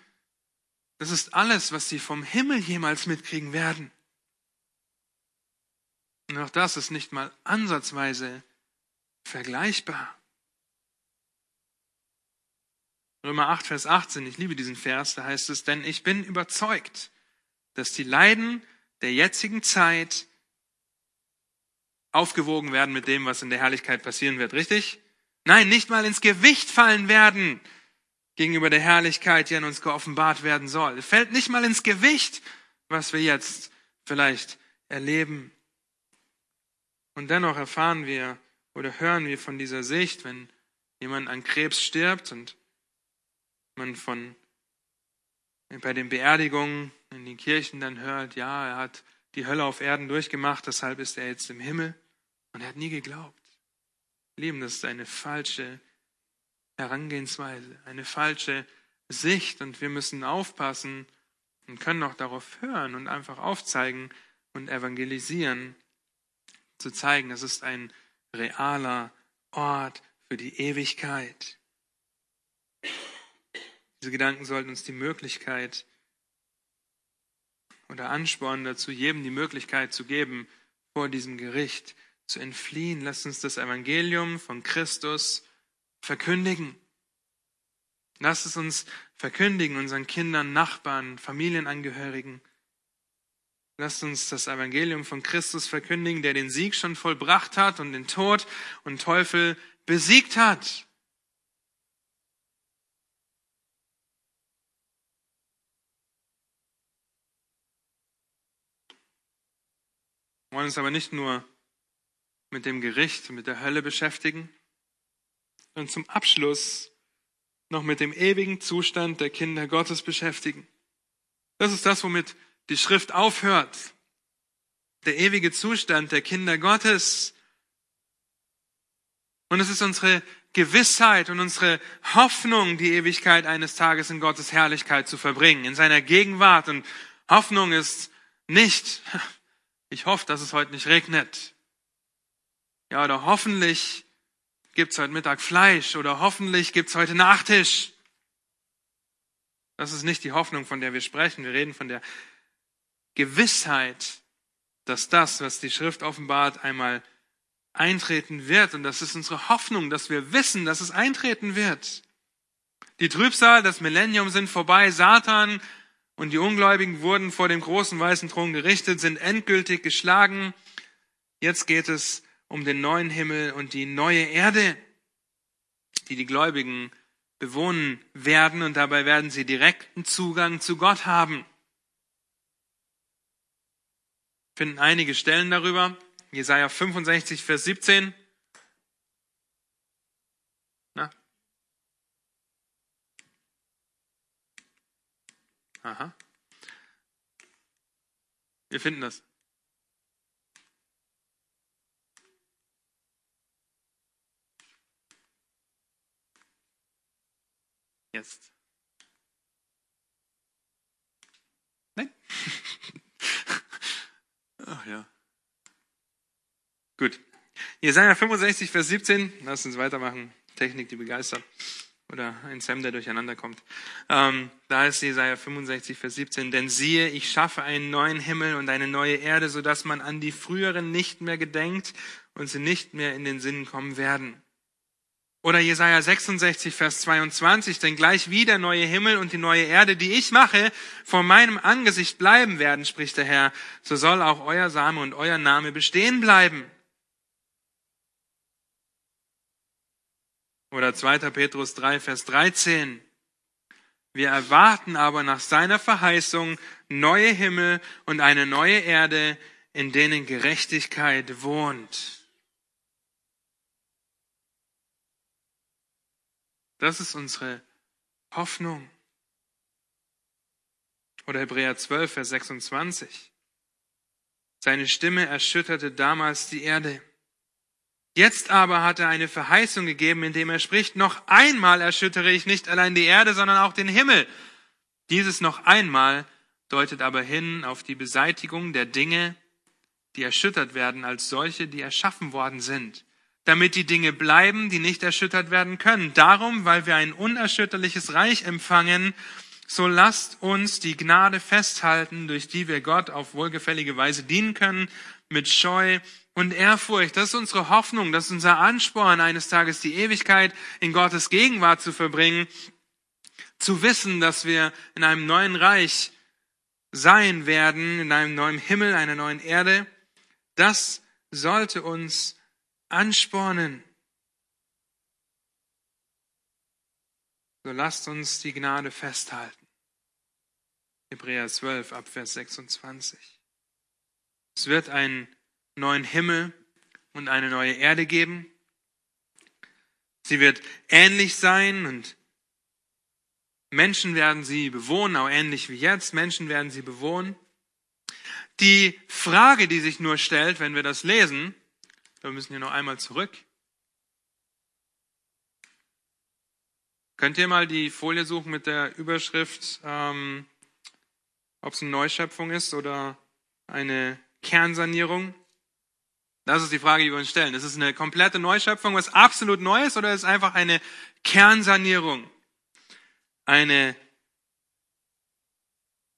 das ist alles, was sie vom Himmel jemals mitkriegen werden. Und auch das ist nicht mal ansatzweise vergleichbar. Römer 8, Vers 18, ich liebe diesen Vers, da heißt es, denn ich bin überzeugt, dass die Leiden der jetzigen Zeit aufgewogen werden mit dem, was in der Herrlichkeit passieren wird, richtig? Nein, nicht mal ins Gewicht fallen werden gegenüber der Herrlichkeit, die an uns geoffenbart werden soll. Es fällt nicht mal ins Gewicht, was wir jetzt vielleicht erleben. Und dennoch erfahren wir oder hören wir von dieser Sicht, wenn jemand an Krebs stirbt und man von bei den Beerdigungen in den Kirchen dann hört, ja, er hat die Hölle auf Erden durchgemacht, deshalb ist er jetzt im Himmel. Und er hat nie geglaubt. Lieben, das ist eine falsche Herangehensweise, eine falsche Sicht und wir müssen aufpassen und können auch darauf hören und einfach aufzeigen und evangelisieren, zu zeigen, es ist ein realer Ort für die Ewigkeit. Diese Gedanken sollten uns die Möglichkeit oder Ansporn dazu, jedem die Möglichkeit zu geben, vor diesem Gericht zu entfliehen. Lasst uns das Evangelium von Christus verkündigen. Lasst es uns verkündigen, unseren Kindern, Nachbarn, Familienangehörigen. Lasst uns das Evangelium von Christus verkündigen, der den Sieg schon vollbracht hat und den Tod und Teufel besiegt hat. Wir wollen uns aber nicht nur mit dem Gericht, mit der Hölle beschäftigen und zum Abschluss noch mit dem ewigen Zustand der Kinder Gottes beschäftigen. Das ist das, womit die Schrift aufhört. Der ewige Zustand der Kinder Gottes. Und es ist unsere Gewissheit und unsere Hoffnung, die Ewigkeit eines Tages in Gottes Herrlichkeit zu verbringen, in seiner Gegenwart. Und Hoffnung ist nicht, ich hoffe, dass es heute nicht regnet. Ja, oder hoffentlich gibt's heute Mittag Fleisch oder hoffentlich gibt's heute Nachtisch. Das ist nicht die Hoffnung, von der wir sprechen. Wir reden von der Gewissheit, dass das, was die Schrift offenbart, einmal eintreten wird. Und das ist unsere Hoffnung, dass wir wissen, dass es eintreten wird. Die Trübsal, das Millennium sind vorbei. Satan und die Ungläubigen wurden vor dem großen weißen Thron gerichtet, sind endgültig geschlagen. Jetzt geht es um den neuen Himmel und die neue Erde, die die Gläubigen bewohnen werden und dabei werden sie direkten Zugang zu Gott haben. Finden einige Stellen darüber. Jesaja 65, Vers 17. Na? Aha. Wir finden das. Jetzt. Nein? Ach ja. Gut. Jesaja 65, Vers 17. Lass uns weitermachen. Technik, die begeistert. Oder ein Sam, der durcheinander kommt. Ähm, da ist Jesaja 65, Vers 17. Denn siehe, ich schaffe einen neuen Himmel und eine neue Erde, sodass man an die früheren nicht mehr gedenkt und sie nicht mehr in den Sinn kommen werden. Oder Jesaja 66, Vers 22, denn gleich wie der neue Himmel und die neue Erde, die ich mache, vor meinem Angesicht bleiben werden, spricht der Herr, so soll auch euer Same und euer Name bestehen bleiben. Oder 2. Petrus 3, Vers 13. Wir erwarten aber nach seiner Verheißung neue Himmel und eine neue Erde, in denen Gerechtigkeit wohnt. Das ist unsere Hoffnung. Oder Hebräer 12, Vers 26. Seine Stimme erschütterte damals die Erde. Jetzt aber hat er eine Verheißung gegeben, indem er spricht, noch einmal erschüttere ich nicht allein die Erde, sondern auch den Himmel. Dieses noch einmal deutet aber hin auf die Beseitigung der Dinge, die erschüttert werden als solche, die erschaffen worden sind damit die Dinge bleiben, die nicht erschüttert werden können. Darum, weil wir ein unerschütterliches Reich empfangen, so lasst uns die Gnade festhalten, durch die wir Gott auf wohlgefällige Weise dienen können, mit Scheu und Ehrfurcht. Das ist unsere Hoffnung, das ist unser Ansporn, eines Tages die Ewigkeit in Gottes Gegenwart zu verbringen, zu wissen, dass wir in einem neuen Reich sein werden, in einem neuen Himmel, einer neuen Erde. Das sollte uns anspornen. So lasst uns die Gnade festhalten. Hebräer 12 ab Vers 26. Es wird einen neuen Himmel und eine neue Erde geben. Sie wird ähnlich sein und Menschen werden sie bewohnen, auch ähnlich wie jetzt. Menschen werden sie bewohnen. Die Frage, die sich nur stellt, wenn wir das lesen, wir müssen hier noch einmal zurück. Könnt ihr mal die Folie suchen mit der Überschrift, ähm, ob es eine Neuschöpfung ist oder eine Kernsanierung? Das ist die Frage, die wir uns stellen. Ist es eine komplette Neuschöpfung, was absolut neu ist, oder ist es einfach eine Kernsanierung? Eine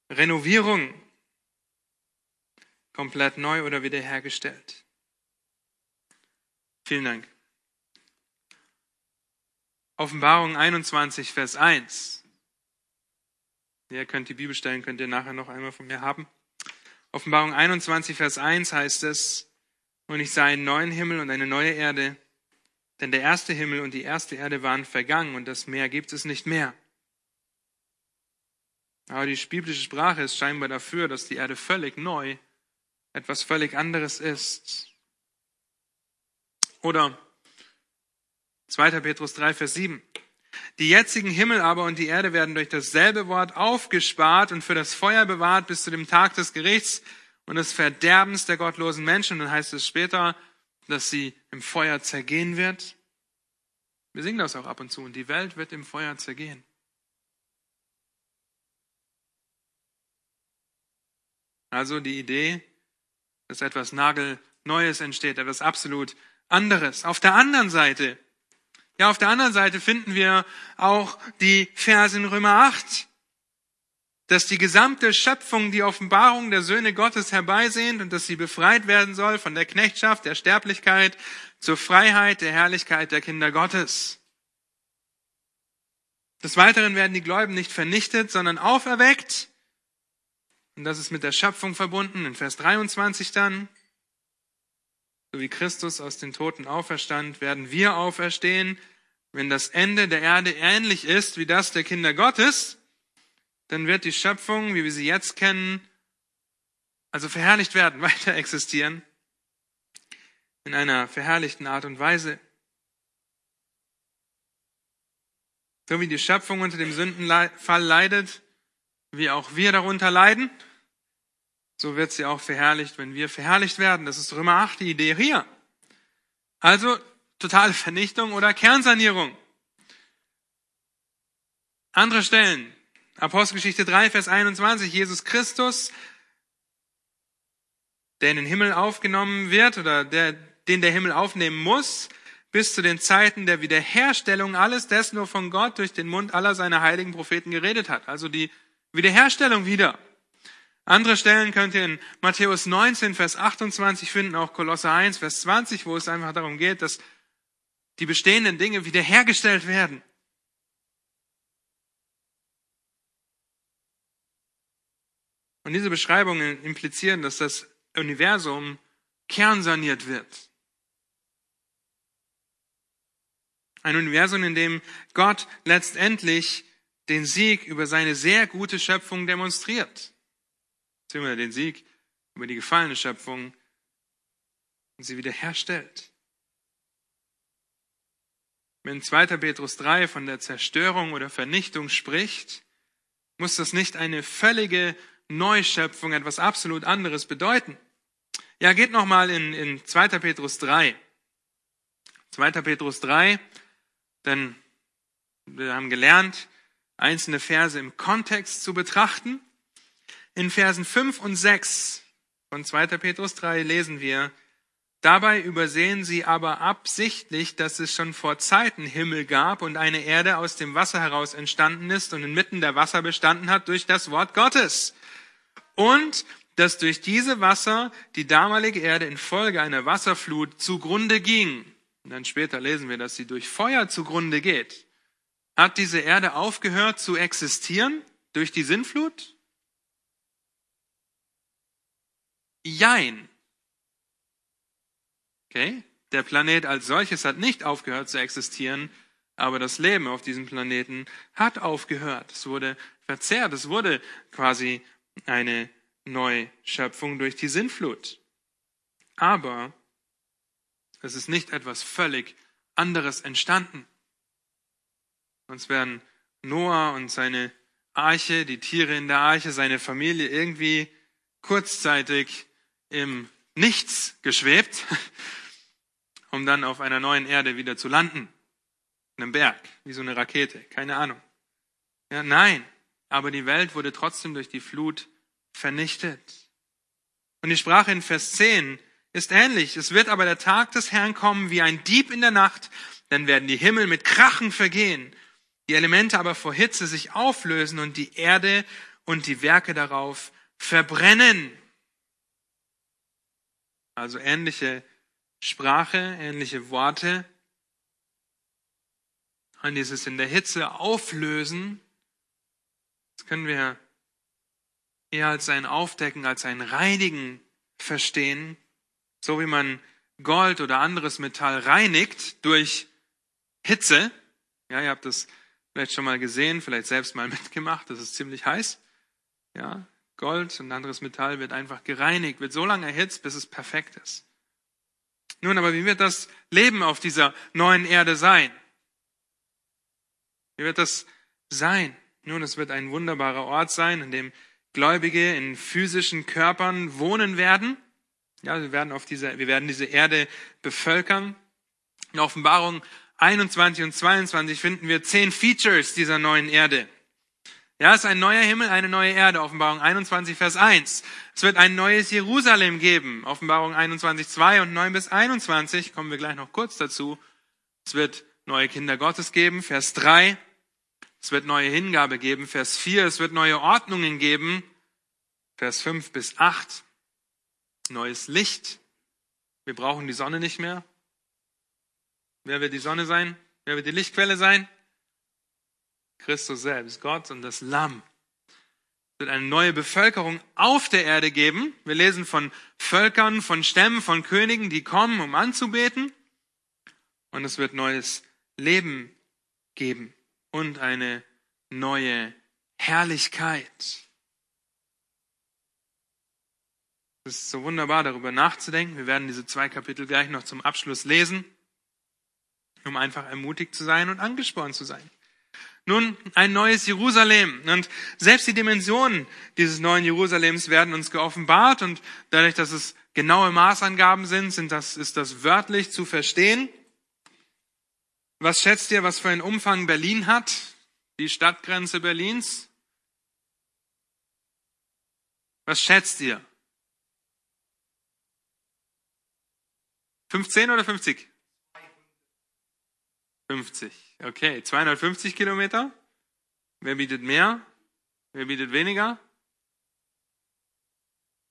Renovierung? Komplett neu oder wiederhergestellt? Vielen Dank. Offenbarung 21, Vers 1. Ihr könnt die Bibelstellen, könnt ihr nachher noch einmal von mir haben. Offenbarung 21, Vers 1 heißt es, und ich sah einen neuen Himmel und eine neue Erde, denn der erste Himmel und die erste Erde waren vergangen und das Meer gibt es nicht mehr. Aber die biblische Sprache ist scheinbar dafür, dass die Erde völlig neu, etwas völlig anderes ist. Oder 2. Petrus 3, Vers 7. Die jetzigen Himmel aber und die Erde werden durch dasselbe Wort aufgespart und für das Feuer bewahrt bis zu dem Tag des Gerichts und des Verderbens der gottlosen Menschen. Und dann heißt es später, dass sie im Feuer zergehen wird. Wir singen das auch ab und zu. Und die Welt wird im Feuer zergehen. Also die Idee, dass etwas Nagelneues entsteht, etwas absolut anderes. Auf der anderen Seite, ja, auf der anderen Seite finden wir auch die Verse in Römer 8, dass die gesamte Schöpfung die Offenbarung der Söhne Gottes herbeisehnt und dass sie befreit werden soll von der Knechtschaft, der Sterblichkeit zur Freiheit, der Herrlichkeit der Kinder Gottes. Des Weiteren werden die Gläubigen nicht vernichtet, sondern auferweckt. Und das ist mit der Schöpfung verbunden, in Vers 23 dann. So wie Christus aus den Toten auferstand, werden wir auferstehen. Wenn das Ende der Erde ähnlich ist wie das der Kinder Gottes, dann wird die Schöpfung, wie wir sie jetzt kennen, also verherrlicht werden, weiter existieren, in einer verherrlichten Art und Weise. So wie die Schöpfung unter dem Sündenfall leidet, wie auch wir darunter leiden, so wird sie auch verherrlicht, wenn wir verherrlicht werden. Das ist Römer 8 die Idee hier. Also totale Vernichtung oder Kernsanierung. Andere Stellen. Apostelgeschichte 3, Vers 21. Jesus Christus, der in den Himmel aufgenommen wird oder der, den der Himmel aufnehmen muss, bis zu den Zeiten der Wiederherstellung alles dessen, wovon Gott durch den Mund aller seiner heiligen Propheten geredet hat. Also die Wiederherstellung wieder. Andere Stellen könnt ihr in Matthäus 19, Vers 28 finden, auch Kolosser 1, Vers 20, wo es einfach darum geht, dass die bestehenden Dinge wiederhergestellt werden. Und diese Beschreibungen implizieren, dass das Universum kernsaniert wird. Ein Universum, in dem Gott letztendlich den Sieg über seine sehr gute Schöpfung demonstriert beziehungsweise den Sieg über die gefallene Schöpfung und sie wiederherstellt. Wenn 2. Petrus 3 von der Zerstörung oder Vernichtung spricht, muss das nicht eine völlige Neuschöpfung, etwas absolut anderes bedeuten. Ja, geht nochmal in, in 2. Petrus 3. 2. Petrus 3, denn wir haben gelernt, einzelne Verse im Kontext zu betrachten. In Versen 5 und 6 von 2. Petrus 3 lesen wir, Dabei übersehen sie aber absichtlich, dass es schon vor Zeiten Himmel gab und eine Erde aus dem Wasser heraus entstanden ist und inmitten der Wasser bestanden hat durch das Wort Gottes. Und dass durch diese Wasser die damalige Erde infolge einer Wasserflut zugrunde ging. Und dann später lesen wir, dass sie durch Feuer zugrunde geht. Hat diese Erde aufgehört zu existieren durch die Sintflut? Jein. Okay? Der Planet als solches hat nicht aufgehört zu existieren, aber das Leben auf diesem Planeten hat aufgehört. Es wurde verzerrt. Es wurde quasi eine Neuschöpfung durch die Sinnflut. Aber es ist nicht etwas völlig anderes entstanden. Sonst werden Noah und seine Arche, die Tiere in der Arche, seine Familie irgendwie kurzzeitig im Nichts geschwebt, um dann auf einer neuen Erde wieder zu landen. In einem Berg, wie so eine Rakete, keine Ahnung. Ja, nein, aber die Welt wurde trotzdem durch die Flut vernichtet. Und die Sprache in Vers 10 ist ähnlich. Es wird aber der Tag des Herrn kommen wie ein Dieb in der Nacht, dann werden die Himmel mit Krachen vergehen, die Elemente aber vor Hitze sich auflösen und die Erde und die Werke darauf verbrennen. Also ähnliche Sprache, ähnliche Worte. Und dieses in der Hitze auflösen, das können wir eher als ein Aufdecken, als ein Reinigen verstehen. So wie man Gold oder anderes Metall reinigt durch Hitze. Ja, ihr habt das vielleicht schon mal gesehen, vielleicht selbst mal mitgemacht. Das ist ziemlich heiß. Ja, Gold und anderes Metall wird einfach gereinigt, wird so lange erhitzt, bis es perfekt ist. Nun, aber wie wird das Leben auf dieser neuen Erde sein? Wie wird das sein? Nun, es wird ein wunderbarer Ort sein, in dem Gläubige in physischen Körpern wohnen werden. Ja, wir werden auf dieser, wir werden diese Erde bevölkern. In Offenbarung 21 und 22 finden wir zehn Features dieser neuen Erde. Ja, es ist ein neuer Himmel, eine neue Erde, Offenbarung 21, Vers 1. Es wird ein neues Jerusalem geben, Offenbarung 21, 2 und 9 bis 21, kommen wir gleich noch kurz dazu. Es wird neue Kinder Gottes geben, Vers 3. Es wird neue Hingabe geben, Vers 4. Es wird neue Ordnungen geben, Vers 5 bis 8. Neues Licht. Wir brauchen die Sonne nicht mehr. Wer wird die Sonne sein? Wer wird die Lichtquelle sein? Christus selbst, Gott und das Lamm. Es wird eine neue Bevölkerung auf der Erde geben. Wir lesen von Völkern, von Stämmen, von Königen, die kommen, um anzubeten. Und es wird neues Leben geben und eine neue Herrlichkeit. Es ist so wunderbar, darüber nachzudenken. Wir werden diese zwei Kapitel gleich noch zum Abschluss lesen, um einfach ermutigt zu sein und angespornt zu sein. Nun, ein neues Jerusalem. Und selbst die Dimensionen dieses neuen Jerusalems werden uns geoffenbart. Und dadurch, dass es genaue Maßangaben sind, sind das, ist das wörtlich zu verstehen. Was schätzt ihr, was für einen Umfang Berlin hat? Die Stadtgrenze Berlins? Was schätzt ihr? 15 oder 50? 50. Okay, 250 Kilometer. Wer bietet mehr? Wer bietet weniger?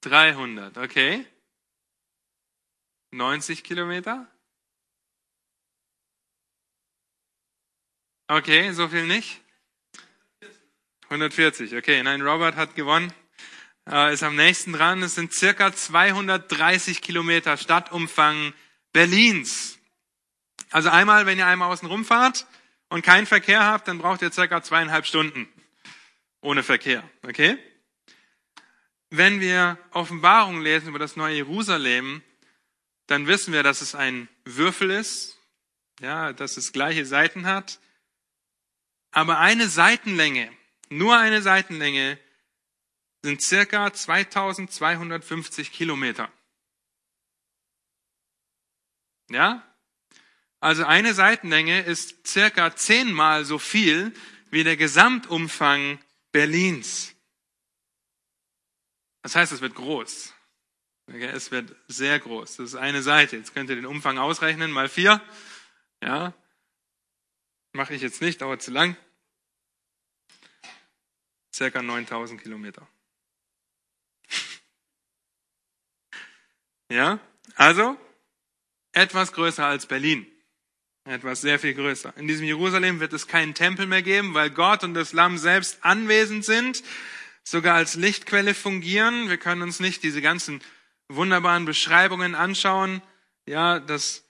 300. Okay. 90 Kilometer? Okay, so viel nicht? 140, okay. Nein, Robert hat gewonnen, äh, ist am nächsten dran. Es sind circa 230 Kilometer Stadtumfang Berlins. Also einmal, wenn ihr einmal außen rumfahrt und keinen Verkehr habt, dann braucht ihr circa zweieinhalb Stunden ohne Verkehr, okay? Wenn wir Offenbarungen lesen über das neue Jerusalem, dann wissen wir, dass es ein Würfel ist, ja, dass es gleiche Seiten hat, aber eine Seitenlänge, nur eine Seitenlänge sind circa 2250 Kilometer. Ja? Also eine Seitenlänge ist circa zehnmal so viel wie der Gesamtumfang Berlins. Das heißt, es wird groß. Es wird sehr groß. Das ist eine Seite. Jetzt könnt ihr den Umfang ausrechnen, mal vier. Ja. Mache ich jetzt nicht, dauert zu lang circa 9000 Kilometer. Ja, also etwas größer als Berlin. Etwas sehr viel größer. In diesem Jerusalem wird es keinen Tempel mehr geben, weil Gott und das Lamm selbst anwesend sind, sogar als Lichtquelle fungieren. Wir können uns nicht diese ganzen wunderbaren Beschreibungen anschauen, ja, dass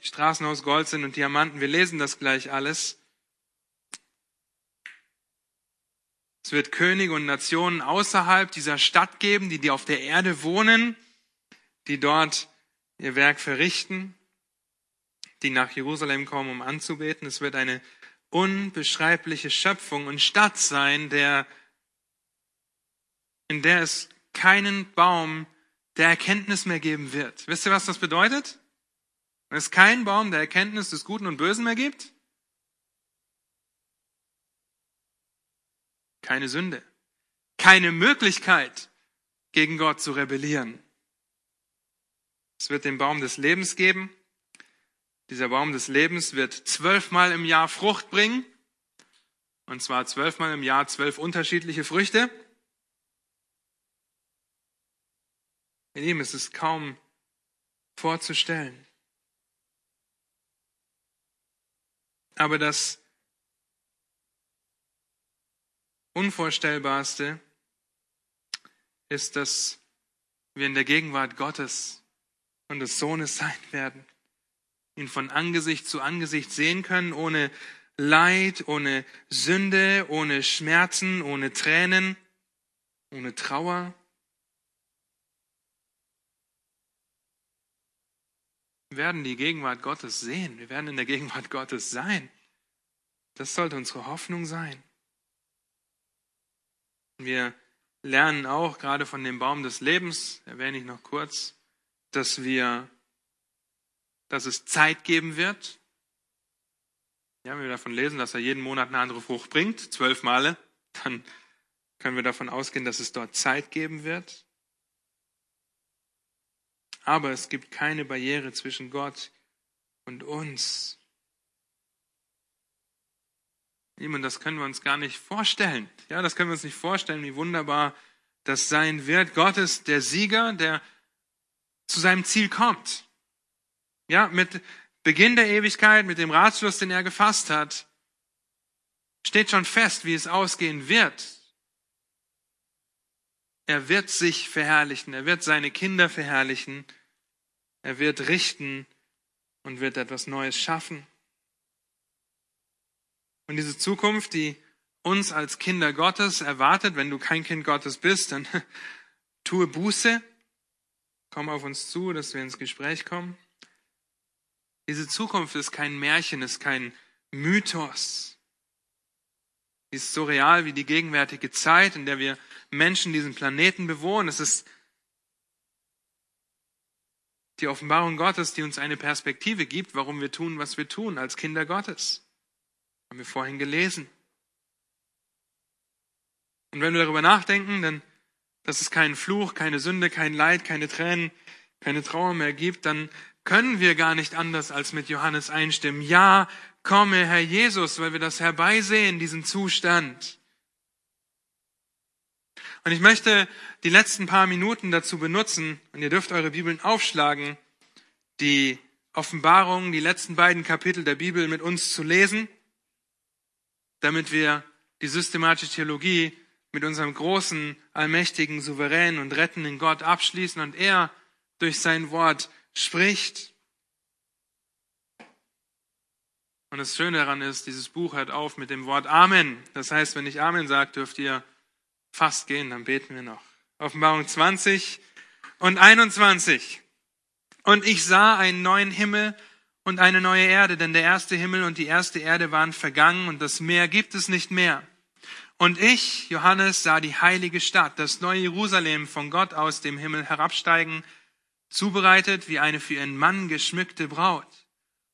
die Straßen aus Gold sind und Diamanten. Wir lesen das gleich alles. Es wird Könige und Nationen außerhalb dieser Stadt geben, die, die auf der Erde wohnen, die dort ihr Werk verrichten, die nach Jerusalem kommen, um anzubeten. Es wird eine unbeschreibliche Schöpfung und Stadt sein, der, in der es keinen Baum der Erkenntnis mehr geben wird. Wisst ihr, was das bedeutet? Wenn es keinen Baum der Erkenntnis des Guten und Bösen mehr gibt? keine Sünde, keine Möglichkeit, gegen Gott zu rebellieren. Es wird den Baum des Lebens geben. Dieser Baum des Lebens wird zwölfmal im Jahr Frucht bringen. Und zwar zwölfmal im Jahr zwölf unterschiedliche Früchte. In ihm ist es kaum vorzustellen. Aber das Unvorstellbarste ist, dass wir in der Gegenwart Gottes und des Sohnes sein werden, ihn von Angesicht zu Angesicht sehen können, ohne Leid, ohne Sünde, ohne Schmerzen, ohne Tränen, ohne Trauer. Wir werden die Gegenwart Gottes sehen. Wir werden in der Gegenwart Gottes sein. Das sollte unsere Hoffnung sein. Wir lernen auch gerade von dem Baum des Lebens, erwähne ich noch kurz, dass wir, dass es Zeit geben wird. Ja, wenn wir davon lesen, dass er jeden Monat eine andere Frucht bringt, zwölf Male, dann können wir davon ausgehen, dass es dort Zeit geben wird. Aber es gibt keine Barriere zwischen Gott und uns. Und das können wir uns gar nicht vorstellen. Ja, das können wir uns nicht vorstellen, wie wunderbar das sein wird. Gott ist der Sieger, der zu seinem Ziel kommt. Ja, mit Beginn der Ewigkeit, mit dem Ratschluss, den er gefasst hat, steht schon fest, wie es ausgehen wird. Er wird sich verherrlichen, er wird seine Kinder verherrlichen, er wird richten und wird etwas Neues schaffen. Und diese Zukunft, die uns als Kinder Gottes erwartet, wenn du kein Kind Gottes bist, dann tue Buße, komm auf uns zu, dass wir ins Gespräch kommen. Diese Zukunft ist kein Märchen, ist kein Mythos. Sie ist so real wie die gegenwärtige Zeit, in der wir Menschen diesen Planeten bewohnen. Es ist die Offenbarung Gottes, die uns eine Perspektive gibt, warum wir tun, was wir tun als Kinder Gottes. Haben wir vorhin gelesen. Und wenn wir darüber nachdenken, dann, dass es keinen Fluch, keine Sünde, kein Leid, keine Tränen, keine Trauer mehr gibt, dann können wir gar nicht anders als mit Johannes einstimmen. Ja, komme, Herr Jesus, weil wir das herbeisehen, diesen Zustand. Und ich möchte die letzten paar Minuten dazu benutzen, und ihr dürft eure Bibeln aufschlagen, die Offenbarung, die letzten beiden Kapitel der Bibel mit uns zu lesen, damit wir die systematische Theologie mit unserem großen, allmächtigen, souveränen und rettenden Gott abschließen und er durch sein Wort spricht. Und das Schöne daran ist, dieses Buch hört auf mit dem Wort Amen. Das heißt, wenn ich Amen sage, dürft ihr fast gehen, dann beten wir noch. Offenbarung 20 und 21. Und ich sah einen neuen Himmel und eine neue Erde, denn der erste Himmel und die erste Erde waren vergangen und das Meer gibt es nicht mehr. Und ich, Johannes, sah die heilige Stadt, das neue Jerusalem von Gott aus dem Himmel herabsteigen, zubereitet wie eine für ihren Mann geschmückte Braut.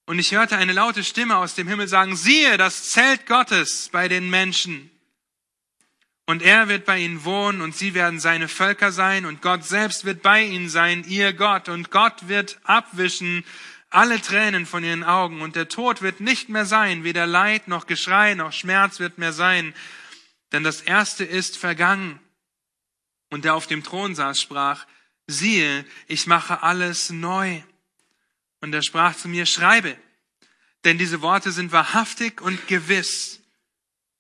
Und ich hörte eine laute Stimme aus dem Himmel sagen, siehe, das Zelt Gottes bei den Menschen. Und er wird bei ihnen wohnen und sie werden seine Völker sein und Gott selbst wird bei ihnen sein, ihr Gott. Und Gott wird abwischen alle Tränen von ihren Augen und der Tod wird nicht mehr sein, weder Leid noch Geschrei noch Schmerz wird mehr sein, denn das Erste ist vergangen. Und der auf dem Thron saß, sprach, siehe, ich mache alles neu. Und er sprach zu mir, schreibe, denn diese Worte sind wahrhaftig und gewiss.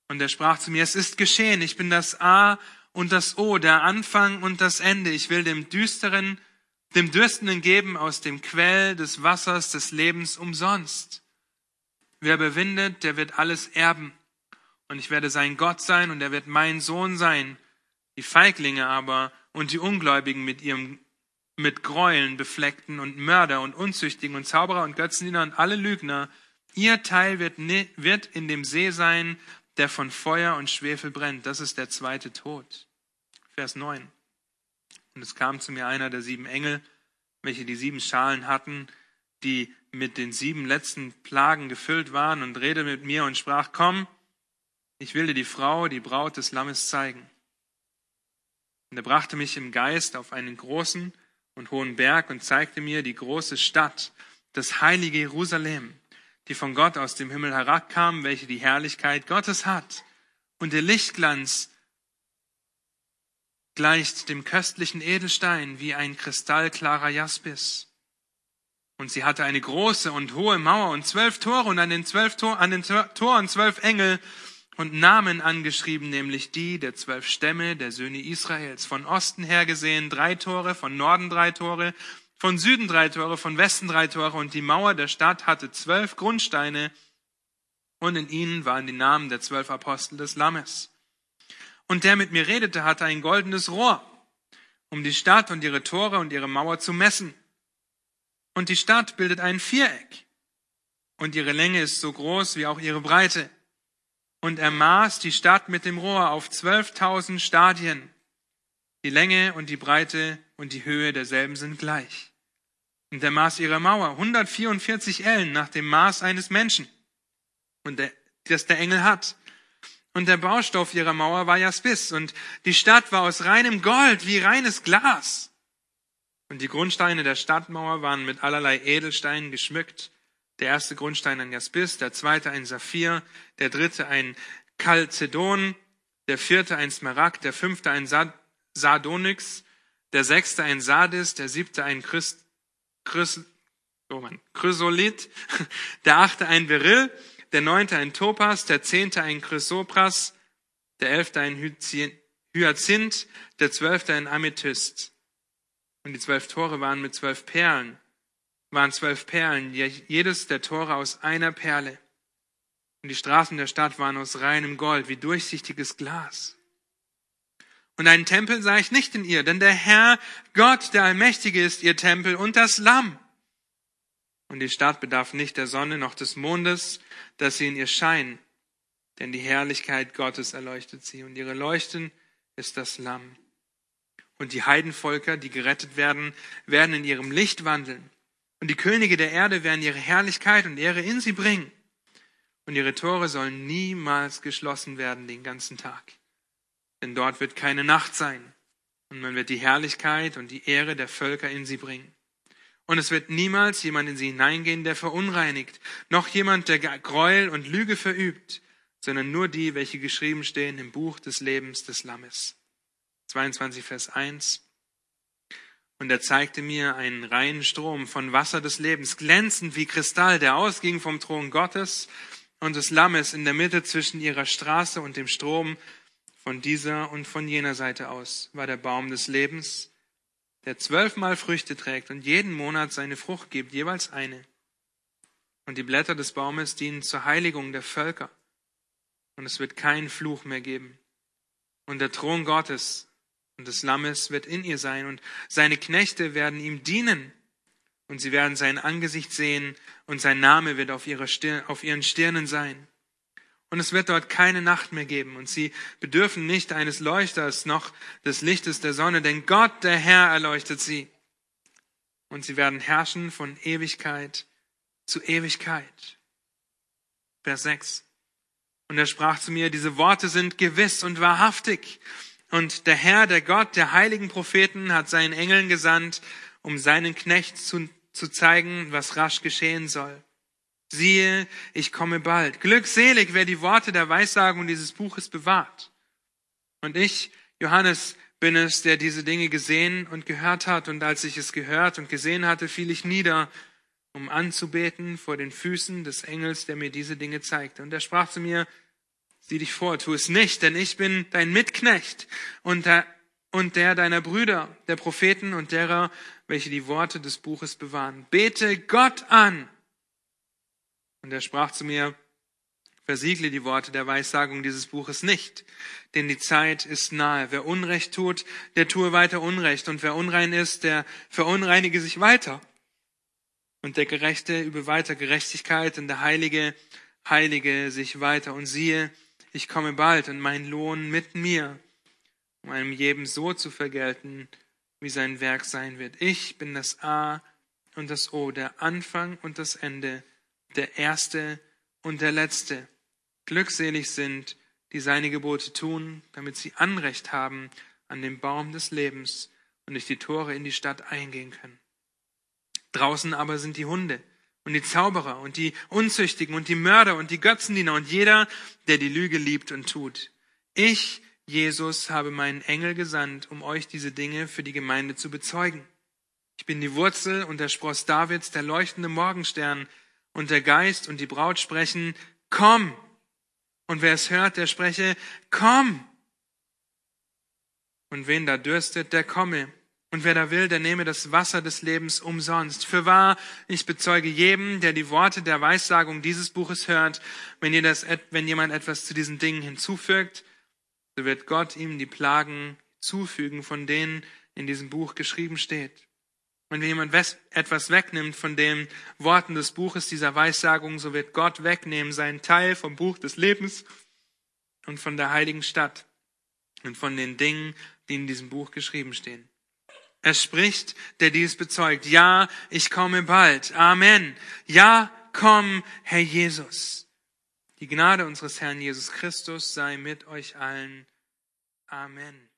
Und er sprach zu mir, es ist geschehen, ich bin das A und das O, der Anfang und das Ende. Ich will dem Düsteren, dem Dürstenden geben aus dem Quell des Wassers des Lebens umsonst. Wer bewindet, der wird alles erben. Und ich werde sein Gott sein und er wird mein Sohn sein. Die Feiglinge aber und die Ungläubigen mit ihrem mit Gräueln befleckten und Mörder und Unzüchtigen und Zauberer und Götzendiener und alle Lügner, ihr Teil wird, wird in dem See sein, der von Feuer und Schwefel brennt. Das ist der zweite Tod. Vers 9. Und es kam zu mir einer der sieben Engel, welche die sieben Schalen hatten, die mit den sieben letzten Plagen gefüllt waren, und redete mit mir und sprach, komm, ich will dir die Frau, die Braut des Lammes zeigen. Und er brachte mich im Geist auf einen großen und hohen Berg und zeigte mir die große Stadt, das heilige Jerusalem, die von Gott aus dem Himmel herabkam, welche die Herrlichkeit Gottes hat. Und der Lichtglanz gleicht dem köstlichen Edelstein wie ein kristallklarer Jaspis. Und sie hatte eine große und hohe Mauer und zwölf Tore und an den zwölf Tor, an den Toren zwölf Engel und Namen angeschrieben, nämlich die der zwölf Stämme der Söhne Israels. Von Osten her gesehen drei Tore, von Norden drei Tore, von Süden drei Tore, von Westen drei Tore und die Mauer der Stadt hatte zwölf Grundsteine und in ihnen waren die Namen der zwölf Apostel des Lammes. Und der mit mir redete, hatte ein goldenes Rohr, um die Stadt und ihre Tore und ihre Mauer zu messen. Und die Stadt bildet ein Viereck und ihre Länge ist so groß wie auch ihre Breite. Und er maß die Stadt mit dem Rohr auf zwölftausend Stadien. Die Länge und die Breite und die Höhe derselben sind gleich. Und er maß ihre Mauer 144 Ellen nach dem Maß eines Menschen, und der, das der Engel hat. Und der Baustoff ihrer Mauer war Jaspis, und die Stadt war aus reinem Gold wie reines Glas. Und die Grundsteine der Stadtmauer waren mit allerlei Edelsteinen geschmückt. Der erste Grundstein ein Jaspis, der zweite ein Saphir, der dritte ein Chalcedon, der vierte ein Smaragd, der fünfte ein Sardonyx, der sechste ein Sardis, der siebte ein Christ, Chrys, oh Mann, Chrysolith, der achte ein Beryl, der neunte ein Topas, der zehnte ein Chrysopras, der elfte ein Hyazinth, der zwölfte ein Amethyst. Und die zwölf Tore waren mit zwölf Perlen, waren zwölf Perlen, jedes der Tore aus einer Perle. Und die Straßen der Stadt waren aus reinem Gold, wie durchsichtiges Glas. Und einen Tempel sah ich nicht in ihr, denn der Herr, Gott, der Allmächtige ist ihr Tempel und das Lamm. Und die Stadt bedarf nicht der Sonne noch des Mondes, dass sie in ihr scheinen, denn die Herrlichkeit Gottes erleuchtet sie und ihre Leuchten ist das Lamm. Und die Heidenvölker, die gerettet werden, werden in ihrem Licht wandeln. Und die Könige der Erde werden ihre Herrlichkeit und Ehre in sie bringen. Und ihre Tore sollen niemals geschlossen werden den ganzen Tag. Denn dort wird keine Nacht sein. Und man wird die Herrlichkeit und die Ehre der Völker in sie bringen. Und es wird niemals jemand in sie hineingehen, der verunreinigt, noch jemand, der Gräuel und Lüge verübt, sondern nur die, welche geschrieben stehen im Buch des Lebens des Lammes. 22 Vers 1. Und er zeigte mir einen reinen Strom von Wasser des Lebens, glänzend wie Kristall, der ausging vom Thron Gottes und des Lammes in der Mitte zwischen ihrer Straße und dem Strom. Von dieser und von jener Seite aus war der Baum des Lebens, der zwölfmal Früchte trägt und jeden Monat seine Frucht gibt, jeweils eine. Und die Blätter des Baumes dienen zur Heiligung der Völker. Und es wird keinen Fluch mehr geben. Und der Thron Gottes und des Lammes wird in ihr sein, und seine Knechte werden ihm dienen. Und sie werden sein Angesicht sehen, und sein Name wird auf, ihrer Stirn, auf ihren Stirnen sein. Und es wird dort keine Nacht mehr geben. Und sie bedürfen nicht eines Leuchters noch des Lichtes der Sonne, denn Gott, der Herr, erleuchtet sie. Und sie werden herrschen von Ewigkeit zu Ewigkeit. Vers 6. Und er sprach zu mir, diese Worte sind gewiss und wahrhaftig. Und der Herr, der Gott der heiligen Propheten, hat seinen Engeln gesandt, um seinen Knecht zu, zu zeigen, was rasch geschehen soll siehe, ich komme bald. Glückselig, wer die Worte der Weissagung dieses Buches bewahrt. Und ich, Johannes, bin es, der diese Dinge gesehen und gehört hat. Und als ich es gehört und gesehen hatte, fiel ich nieder, um anzubeten vor den Füßen des Engels, der mir diese Dinge zeigte. Und er sprach zu mir, sieh dich vor, tu es nicht, denn ich bin dein Mitknecht und der, und der deiner Brüder, der Propheten und derer, welche die Worte des Buches bewahren. Bete Gott an und er sprach zu mir, versiegle die Worte der Weissagung dieses Buches nicht, denn die Zeit ist nahe. Wer Unrecht tut, der tue weiter Unrecht, und wer unrein ist, der verunreinige sich weiter. Und der Gerechte übe weiter Gerechtigkeit, und der Heilige heilige sich weiter. Und siehe, ich komme bald, und mein Lohn mit mir, um einem jedem so zu vergelten, wie sein Werk sein wird. Ich bin das A und das O, der Anfang und das Ende, der Erste und der Letzte. Glückselig sind, die seine Gebote tun, damit sie Anrecht haben an dem Baum des Lebens und durch die Tore in die Stadt eingehen können. Draußen aber sind die Hunde und die Zauberer und die Unzüchtigen und die Mörder und die Götzendiener und jeder, der die Lüge liebt und tut. Ich, Jesus, habe meinen Engel gesandt, um euch diese Dinge für die Gemeinde zu bezeugen. Ich bin die Wurzel und der Spross Davids, der leuchtende Morgenstern, und der Geist und die Braut sprechen, komm. Und wer es hört, der spreche, komm. Und wen da dürstet, der komme. Und wer da will, der nehme das Wasser des Lebens umsonst. Für wahr, ich bezeuge jedem, der die Worte der Weissagung dieses Buches hört, wenn, ihr das, wenn jemand etwas zu diesen Dingen hinzufügt, so wird Gott ihm die Plagen zufügen, von denen in diesem Buch geschrieben steht. Wenn jemand etwas wegnimmt von den Worten des Buches dieser Weissagung, so wird Gott wegnehmen seinen Teil vom Buch des Lebens und von der heiligen Stadt und von den Dingen, die in diesem Buch geschrieben stehen. Es spricht, der dies bezeugt. Ja, ich komme bald. Amen. Ja, komm, Herr Jesus. Die Gnade unseres Herrn Jesus Christus sei mit euch allen. Amen.